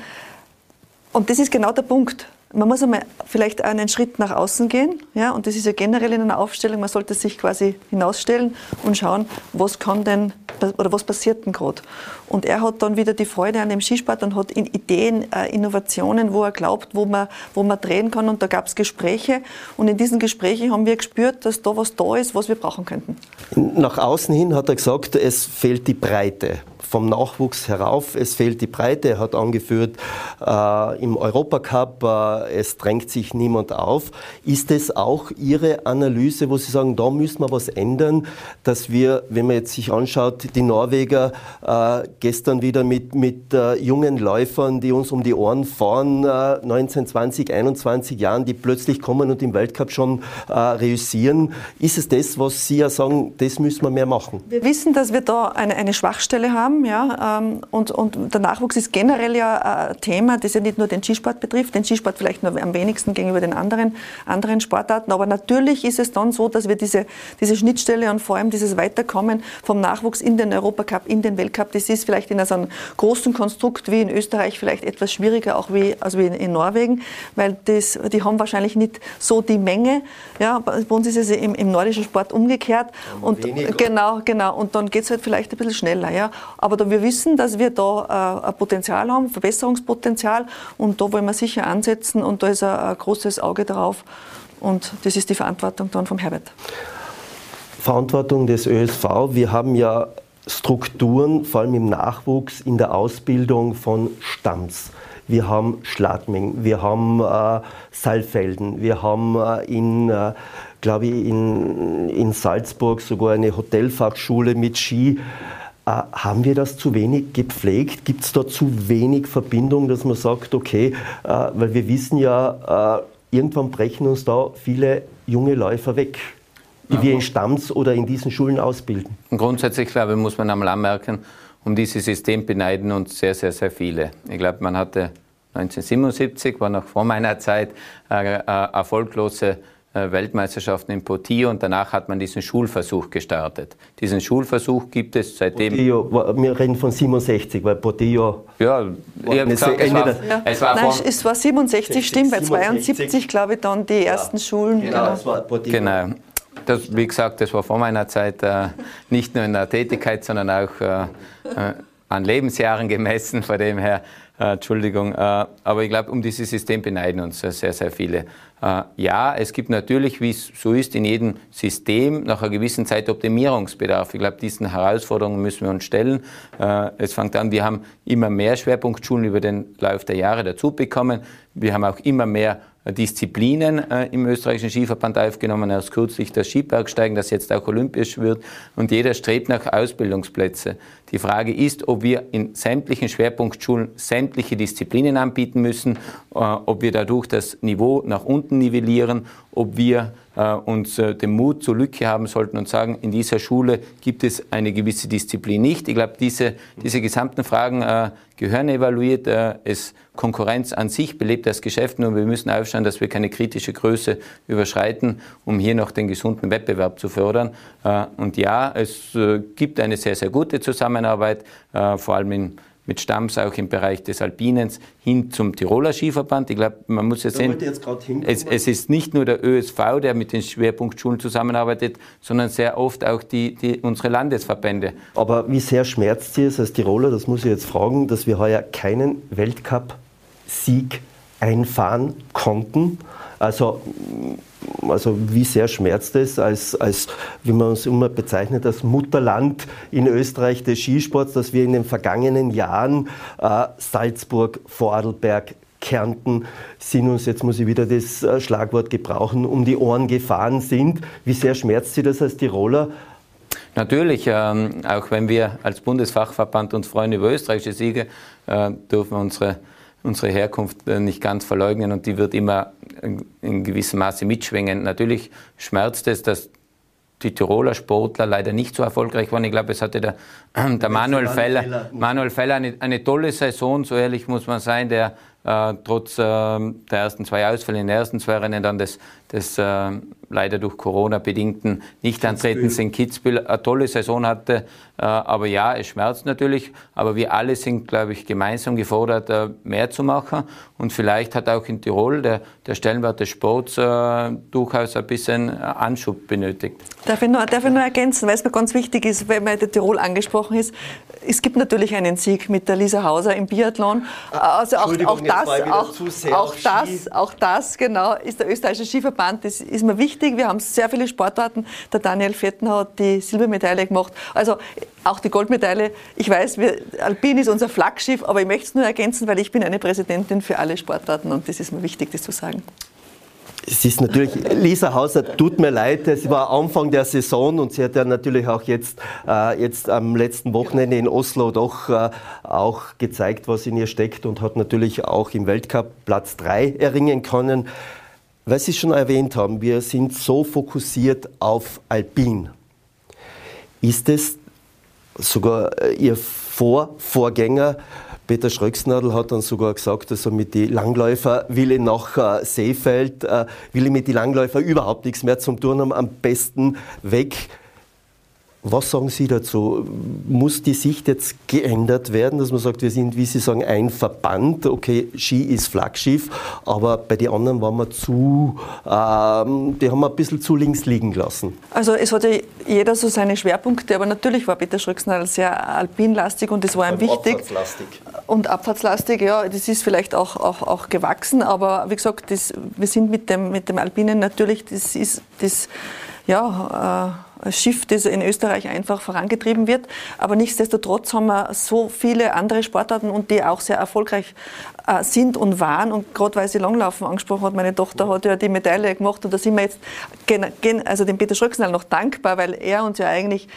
Und das ist genau der Punkt man muss einmal vielleicht einen Schritt nach außen gehen, ja, und das ist ja generell in einer Aufstellung, man sollte sich quasi hinausstellen und schauen, was kann denn oder was passiert denn gerade. Und er hat dann wieder die Freude an dem Skisport und hat Ideen, äh, Innovationen, wo er glaubt, wo man, wo man drehen kann. Und da gab es Gespräche. Und in diesen Gesprächen haben wir gespürt, dass da was da ist, was wir brauchen könnten. Nach außen hin hat er gesagt, es fehlt die Breite vom Nachwuchs herauf. Es fehlt die Breite. Er hat angeführt, äh, im Europacup, äh, es drängt sich niemand auf. Ist es auch Ihre Analyse, wo Sie sagen, da müssen wir was ändern, dass wir, wenn man jetzt sich anschaut, die Norweger äh, gestern wieder mit, mit äh, jungen Läufern, die uns um die Ohren fahren, äh, 19, 20, 21 Jahren, die plötzlich kommen und im Weltcup schon äh, reüssieren. Ist es das, was Sie ja sagen, das müssen wir mehr machen? Wir wissen, dass wir da eine, eine Schwachstelle haben ja, ähm, und, und der Nachwuchs ist generell ja ein Thema, das ja nicht nur den Skisport betrifft, den Skisport vielleicht nur am wenigsten gegenüber den anderen, anderen Sportarten, aber natürlich ist es dann so, dass wir diese, diese Schnittstelle und vor allem dieses Weiterkommen vom Nachwuchs in den Europacup, in den Weltcup, das ist vielleicht in so einem großen Konstrukt wie in Österreich vielleicht etwas schwieriger, auch wie, also wie in, in Norwegen, weil das, die haben wahrscheinlich nicht so die Menge. Ja, bei uns ist es im, im nordischen Sport umgekehrt. Und, genau, genau. Und dann geht es halt vielleicht ein bisschen schneller. Ja. Aber wir wissen, dass wir da äh, ein Potenzial haben, Verbesserungspotenzial und da wollen wir sicher ansetzen und da ist ein, ein großes Auge drauf und das ist die Verantwortung dann vom Herbert. Verantwortung des ÖSV. Wir haben ja Strukturen, vor allem im Nachwuchs, in der Ausbildung von Stamms. Wir haben Schladming, wir haben äh, Saalfelden, wir haben äh, in, äh, glaube ich, in, in Salzburg sogar eine Hotelfachschule mit Ski. Äh, haben wir das zu wenig gepflegt? Gibt es da zu wenig Verbindung, dass man sagt, okay, äh, weil wir wissen ja, äh, irgendwann brechen uns da viele junge Läufer weg, die wir in Stamms oder in diesen Schulen ausbilden? Grundsätzlich, glaube ich, muss man einmal anmerken, um dieses System beneiden uns sehr, sehr, sehr viele. Ich glaube, man hatte 1977, war noch vor meiner Zeit, äh, erfolglose Weltmeisterschaften in Potillo und danach hat man diesen Schulversuch gestartet. Diesen Schulversuch gibt es seitdem. Potillo, wir reden von 67, weil Potillo. Ja, ich habe gesagt, es war, ja. es war, Nein, es war 67, stimmt, bei 72, glaube ich, dann die ersten ja. Schulen. Genau, genau. Das war Potillo. genau. Das, wie gesagt, das war vor meiner Zeit äh, nicht nur in der Tätigkeit, sondern auch äh, äh an Lebensjahren gemessen. Von dem her äh, Entschuldigung. Äh, aber ich glaube, um dieses System beneiden uns sehr, sehr viele. Äh, ja, es gibt natürlich, wie es so ist, in jedem System nach einer gewissen Zeit Optimierungsbedarf. Ich glaube, diesen Herausforderungen müssen wir uns stellen. Äh, es fängt an, wir haben immer mehr Schwerpunktschulen über den Lauf der Jahre dazu bekommen. Wir haben auch immer mehr Disziplinen äh, im österreichischen Skiverband aufgenommen, erst kürzlich das Skibergsteigen, das jetzt auch olympisch wird. Und jeder strebt nach Ausbildungsplätze. Die Frage ist, ob wir in sämtlichen Schwerpunktschulen sämtliche Disziplinen anbieten müssen, äh, ob wir dadurch das Niveau nach unten nivellieren, ob wir äh, uns äh, den Mut zur Lücke haben sollten und sagen, in dieser Schule gibt es eine gewisse Disziplin nicht. Ich glaube, diese, diese gesamten Fragen äh, gehören evaluiert. Es, Konkurrenz an sich belebt das Geschäft und wir müssen aufschauen, dass wir keine kritische Größe überschreiten, um hier noch den gesunden Wettbewerb zu fördern. Und ja, es gibt eine sehr, sehr gute Zusammenarbeit, vor allem in mit Stamms auch im Bereich des Alpinens hin zum Tiroler Skiverband. Ich glaube, man muss ja sehen, es, es, ist nicht nur der ÖSV, der mit den Schwerpunktschulen zusammenarbeitet, sondern sehr oft auch die, die, unsere Landesverbände. Aber wie sehr schmerzt Sie es als Tiroler, das muss ich jetzt fragen, dass wir heuer keinen Weltcup-Sieg einfahren konnten? Also also wie sehr schmerzt es, als, als, wie man uns immer bezeichnet, das Mutterland in Österreich des Skisports, dass wir in den vergangenen Jahren äh, Salzburg, Vorarlberg, Kärnten sind uns, jetzt muss ich wieder das äh, Schlagwort gebrauchen, um die Ohren gefahren sind. Wie sehr schmerzt Sie das als Tiroler? Natürlich, ähm, auch wenn wir als Bundesfachverband uns freuen über österreichische Siege, äh, dürfen unsere, unsere Herkunft äh, nicht ganz verleugnen und die wird immer in gewissem Maße mitschwingen. Natürlich schmerzt es, dass die Tiroler Sportler leider nicht so erfolgreich waren. Ich glaube, es hatte der, der Manuel Feller, Manuel Feller eine, eine, tolle Saison, so ehrlich muss man sein, der äh, trotz äh, der ersten zwei Ausfälle in den ersten zwei Rennen dann des, des äh, leider durch Corona bedingten Nichtantretens in Kitzbühel eine tolle Saison hatte. Äh, aber ja, es schmerzt natürlich. Aber wir alle sind, glaube ich, gemeinsam gefordert, äh, mehr zu machen. Und vielleicht hat auch in Tirol der, der Stellenwert des Sports äh, durchaus ein bisschen Anschub benötigt. Darf ich, nur, darf ich nur ergänzen, weil es mir ganz wichtig ist, wenn man Tirol angesprochen ist. Es gibt natürlich einen Sieg mit der Lisa Hauser im Biathlon. Ah, also auch, auch das, auch, auch das, auch das, genau, ist der österreichische Skiverband. Das ist mir wichtig. Wir haben sehr viele Sportarten. Der Daniel Fetten hat die Silbermedaille gemacht. Also auch die Goldmedaille. Ich weiß, wir, Alpin ist unser Flaggschiff, aber ich möchte es nur ergänzen, weil ich bin eine Präsidentin für alle Sportarten und das ist mir wichtig, das zu sagen. Es ist natürlich, Lisa Hauser, tut mir leid, es war Anfang der Saison und sie hat ja natürlich auch jetzt, äh, jetzt am letzten Wochenende in Oslo doch äh, auch gezeigt, was in ihr steckt und hat natürlich auch im Weltcup Platz 3 erringen können. Weil Sie schon erwähnt haben, wir sind so fokussiert auf Alpin. Ist es sogar äh, Ihr Vor Vorgänger Peter Schröcksnadel hat dann sogar gesagt, also mit den Langläufer will ich nach äh, Seefeld, äh, will ich mit den Langläufer überhaupt nichts mehr zum Tun haben, am besten weg. Was sagen Sie dazu? Muss die Sicht jetzt geändert werden, dass man sagt, wir sind, wie Sie sagen, ein Verband? Okay, Ski ist Flaggschiff, aber bei den anderen waren wir zu, ähm, die haben wir ein bisschen zu links liegen gelassen. Also es hatte jeder so seine Schwerpunkte, aber natürlich war Peter Schröcksnadel sehr alpinlastig und das war ihm wichtig. Abfahrtslastig. Und abfahrtslastig, ja, das ist vielleicht auch, auch, auch gewachsen, aber wie gesagt, das, wir sind mit dem, mit dem Alpinen natürlich, das ist das, ja, äh, Schiff, das in Österreich einfach vorangetrieben wird. Aber nichtsdestotrotz haben wir so viele andere Sportarten und die auch sehr erfolgreich äh, sind und waren. Und gerade weil sie Langlaufen angesprochen hat, meine Tochter hat ja die Medaille gemacht und da sind wir jetzt also dem Peter Schröcksnall noch dankbar, weil er uns ja eigentlich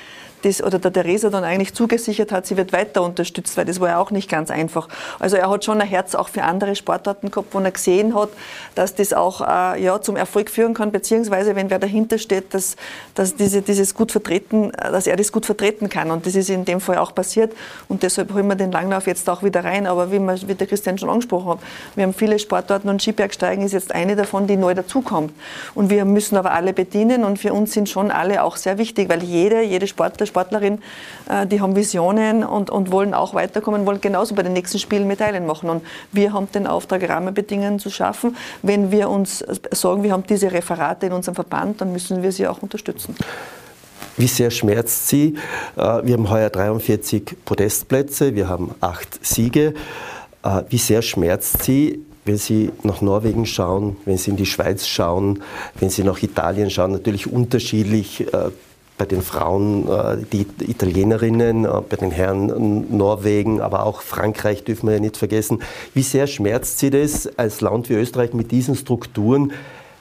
das, oder der Theresa dann eigentlich zugesichert hat, sie wird weiter unterstützt, weil das war ja auch nicht ganz einfach. Also er hat schon ein Herz auch für andere Sportarten gehabt, wo er gesehen hat, dass das auch äh, ja, zum Erfolg führen kann, beziehungsweise wenn wer dahinter steht, dass, dass diese, dieses gut vertreten, dass er das gut vertreten kann. Und das ist in dem Fall auch passiert. Und deshalb holen wir den Langlauf jetzt auch wieder rein. Aber wie, man, wie der Christian schon angesprochen hat, wir haben viele Sportarten und Skibergsteigen ist jetzt eine davon, die neu dazukommt. Und wir müssen aber alle bedienen und für uns sind schon alle auch sehr wichtig, weil jede, jede Sportler, Sportlerin, äh, die haben Visionen und, und wollen auch weiterkommen, wollen genauso bei den nächsten Spielen Medaillen machen. Und wir haben den Auftrag, Rahmenbedingungen zu schaffen. Wenn wir uns sagen, wir haben diese Referate in unserem Verband, dann müssen wir sie auch unterstützen. Wie sehr schmerzt Sie? Äh, wir haben heuer 43 Podestplätze, wir haben acht Siege. Äh, wie sehr schmerzt Sie, wenn Sie nach Norwegen schauen, wenn Sie in die Schweiz schauen, wenn Sie nach Italien schauen? Natürlich unterschiedlich bei den Frauen äh, die Italienerinnen, äh, bei den Herren Norwegen, aber auch Frankreich dürfen wir ja nicht vergessen. Wie sehr schmerzt Sie das als Land wie Österreich mit diesen Strukturen,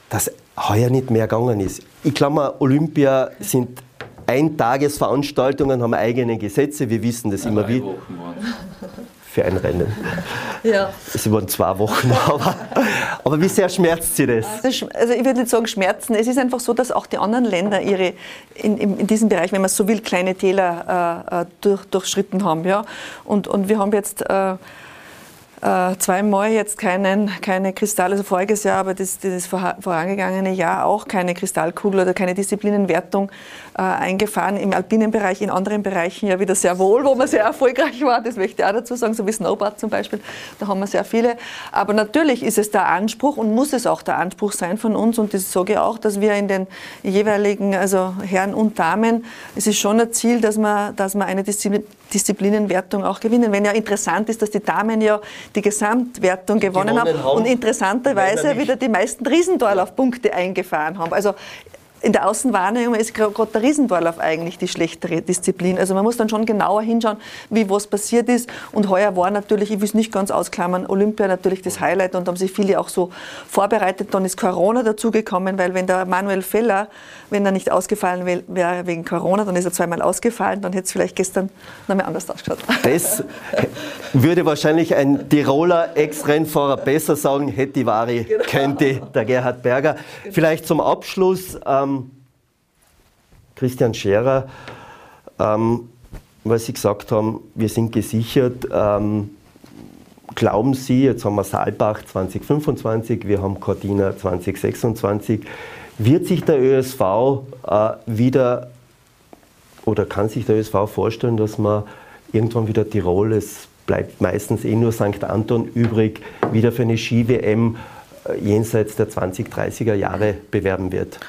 dass heuer nicht mehr gegangen ist? Ich glaube, Olympia sind Eintagesveranstaltungen, haben eigene Gesetze, wir wissen das ja, immer wieder für ein Rennen. Ja. Es waren zwei Wochen, aber, aber wie sehr schmerzt Sie das? Also, also ich würde nicht sagen Schmerzen. Es ist einfach so, dass auch die anderen Länder ihre in, in, in diesem Bereich, wenn man so will, kleine Täler äh, äh durch, durchschritten haben. Ja? Und, und wir haben jetzt äh, äh, zweimal jetzt keinen, keine Kristall, also voriges Jahr, aber das, das vorangegangene Jahr auch keine Kristallkugel oder keine Disziplinenwertung äh, eingefahren. Im alpinen Bereich, in anderen Bereichen ja wieder sehr wohl, wo man sehr erfolgreich war, das möchte ich auch dazu sagen, so wie Snowboard zum Beispiel, da haben wir sehr viele. Aber natürlich ist es der Anspruch und muss es auch der Anspruch sein von uns und das sage ich auch, dass wir in den jeweiligen, also Herren und Damen, es ist schon ein Ziel, dass man, dass man eine Disziplin Disziplinenwertung auch gewinnen. Wenn ja interessant ist, dass die Damen ja die Gesamtwertung gewonnen, gewonnen haben, haben, und interessanterweise wieder die meisten Riesendorlauf-Punkte eingefahren haben. Also in der Außenwahrnehmung ist gerade der Riesentorlauf eigentlich die schlechtere Disziplin. Also man muss dann schon genauer hinschauen, wie was passiert ist. Und heuer war natürlich, ich will es nicht ganz ausklammern, Olympia natürlich das Highlight und haben sich viele auch so vorbereitet. Dann ist Corona dazugekommen, weil wenn der Manuel Feller, wenn er nicht ausgefallen wäre wegen Corona, dann ist er zweimal ausgefallen, dann hätte es vielleicht gestern noch mal anders ausgeschaut. Das würde wahrscheinlich ein Tiroler Ex-Rennfahrer besser sagen, hätte die Wari, genau. könnte der Gerhard Berger. Vielleicht zum Abschluss. Ähm, Christian Scherer, ähm, weil Sie gesagt haben, wir sind gesichert. Ähm, glauben Sie, jetzt haben wir Saalbach 2025, wir haben Cortina 2026, wird sich der ÖSV äh, wieder oder kann sich der ÖSV vorstellen, dass man irgendwann wieder Tirol, es bleibt meistens eh nur St. Anton übrig, wieder für eine Ski-WM äh, jenseits der 20, 30er Jahre bewerben wird?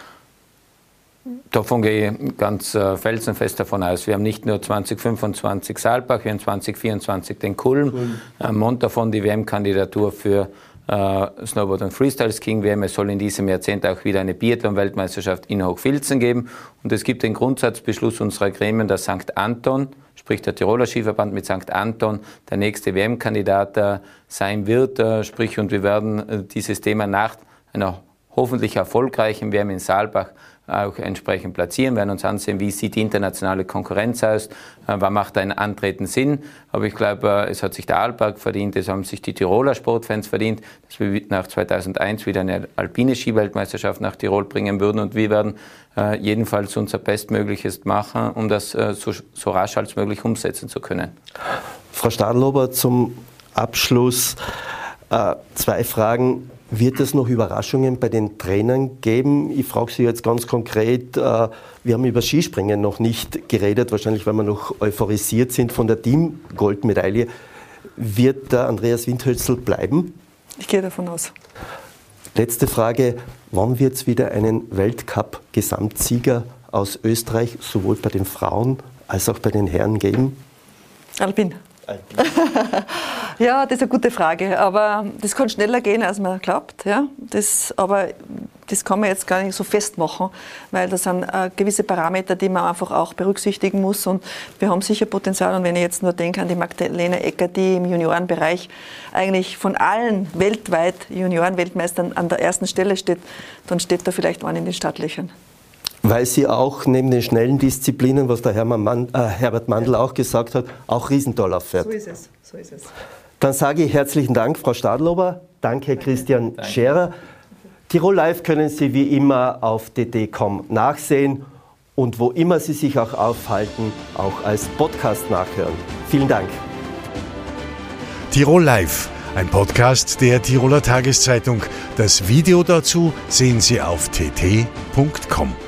Davon gehe ich ganz äh, felsenfest davon aus. Wir haben nicht nur 2025 Saalbach, wir haben 2024 den Kulm. Cool. Am Mond davon die WM-Kandidatur für äh, Snowboard und Freestyle Skiing WM. Es soll in diesem Jahrzehnt auch wieder eine Biathlon-Weltmeisterschaft in Hochfilzen geben. Und es gibt den Grundsatzbeschluss unserer Gremien, dass St. Anton, sprich der Tiroler Skiverband mit St. Anton, der nächste WM-Kandidat äh, sein wird. Äh, sprich, und wir werden äh, dieses Thema nach einer hoffentlich erfolgreichen WM in Saalbach auch entsprechend platzieren, werden uns ansehen, wie sieht die internationale Konkurrenz aus, äh, wann macht ein Antreten Sinn. Aber ich glaube, äh, es hat sich der Arlberg verdient, es haben sich die Tiroler Sportfans verdient, dass wir nach 2001 wieder eine alpine Skiweltmeisterschaft nach Tirol bringen würden und wir werden äh, jedenfalls unser Bestmögliches machen, um das so, so rasch als möglich umsetzen zu können. Frau Stadlober, zum Abschluss zwei Fragen. Wird es noch Überraschungen bei den Trainern geben? Ich frage Sie jetzt ganz konkret, äh, wir haben über Skispringen noch nicht geredet, wahrscheinlich weil wir noch euphorisiert sind von der Team-Goldmedaille. Wird der Andreas Windhölzl bleiben? Ich gehe davon aus. Letzte Frage, wann wird es wieder einen Weltcup-Gesamtsieger aus Österreich, sowohl bei den Frauen als auch bei den Herren geben? Alpin. ja, das ist eine gute Frage. Aber das kann schneller gehen, als man glaubt. Ja? Das, aber das kann man jetzt gar nicht so festmachen, weil das sind äh, gewisse Parameter, die man einfach auch berücksichtigen muss. Und wir haben sicher Potenzial. Und wenn ich jetzt nur denke an die Magdalena Ecker, die im Juniorenbereich eigentlich von allen weltweit Juniorenweltmeistern an der ersten Stelle steht, dann steht da vielleicht einer in den Startlöchern weil sie auch neben den schnellen Disziplinen, was der Mann, äh, Herbert Mandl auch gesagt hat, auch Riesentorlauf fährt. So ist es. So ist es. Dann sage ich herzlichen Dank, Frau Stadlober. Danke, Danke. Christian Danke. Scherer. Tirol Live können Sie wie immer auf dd.com nachsehen und wo immer Sie sich auch aufhalten, auch als Podcast nachhören. Vielen Dank. Tirol Live, ein Podcast der Tiroler Tageszeitung. Das Video dazu sehen Sie auf tt.com.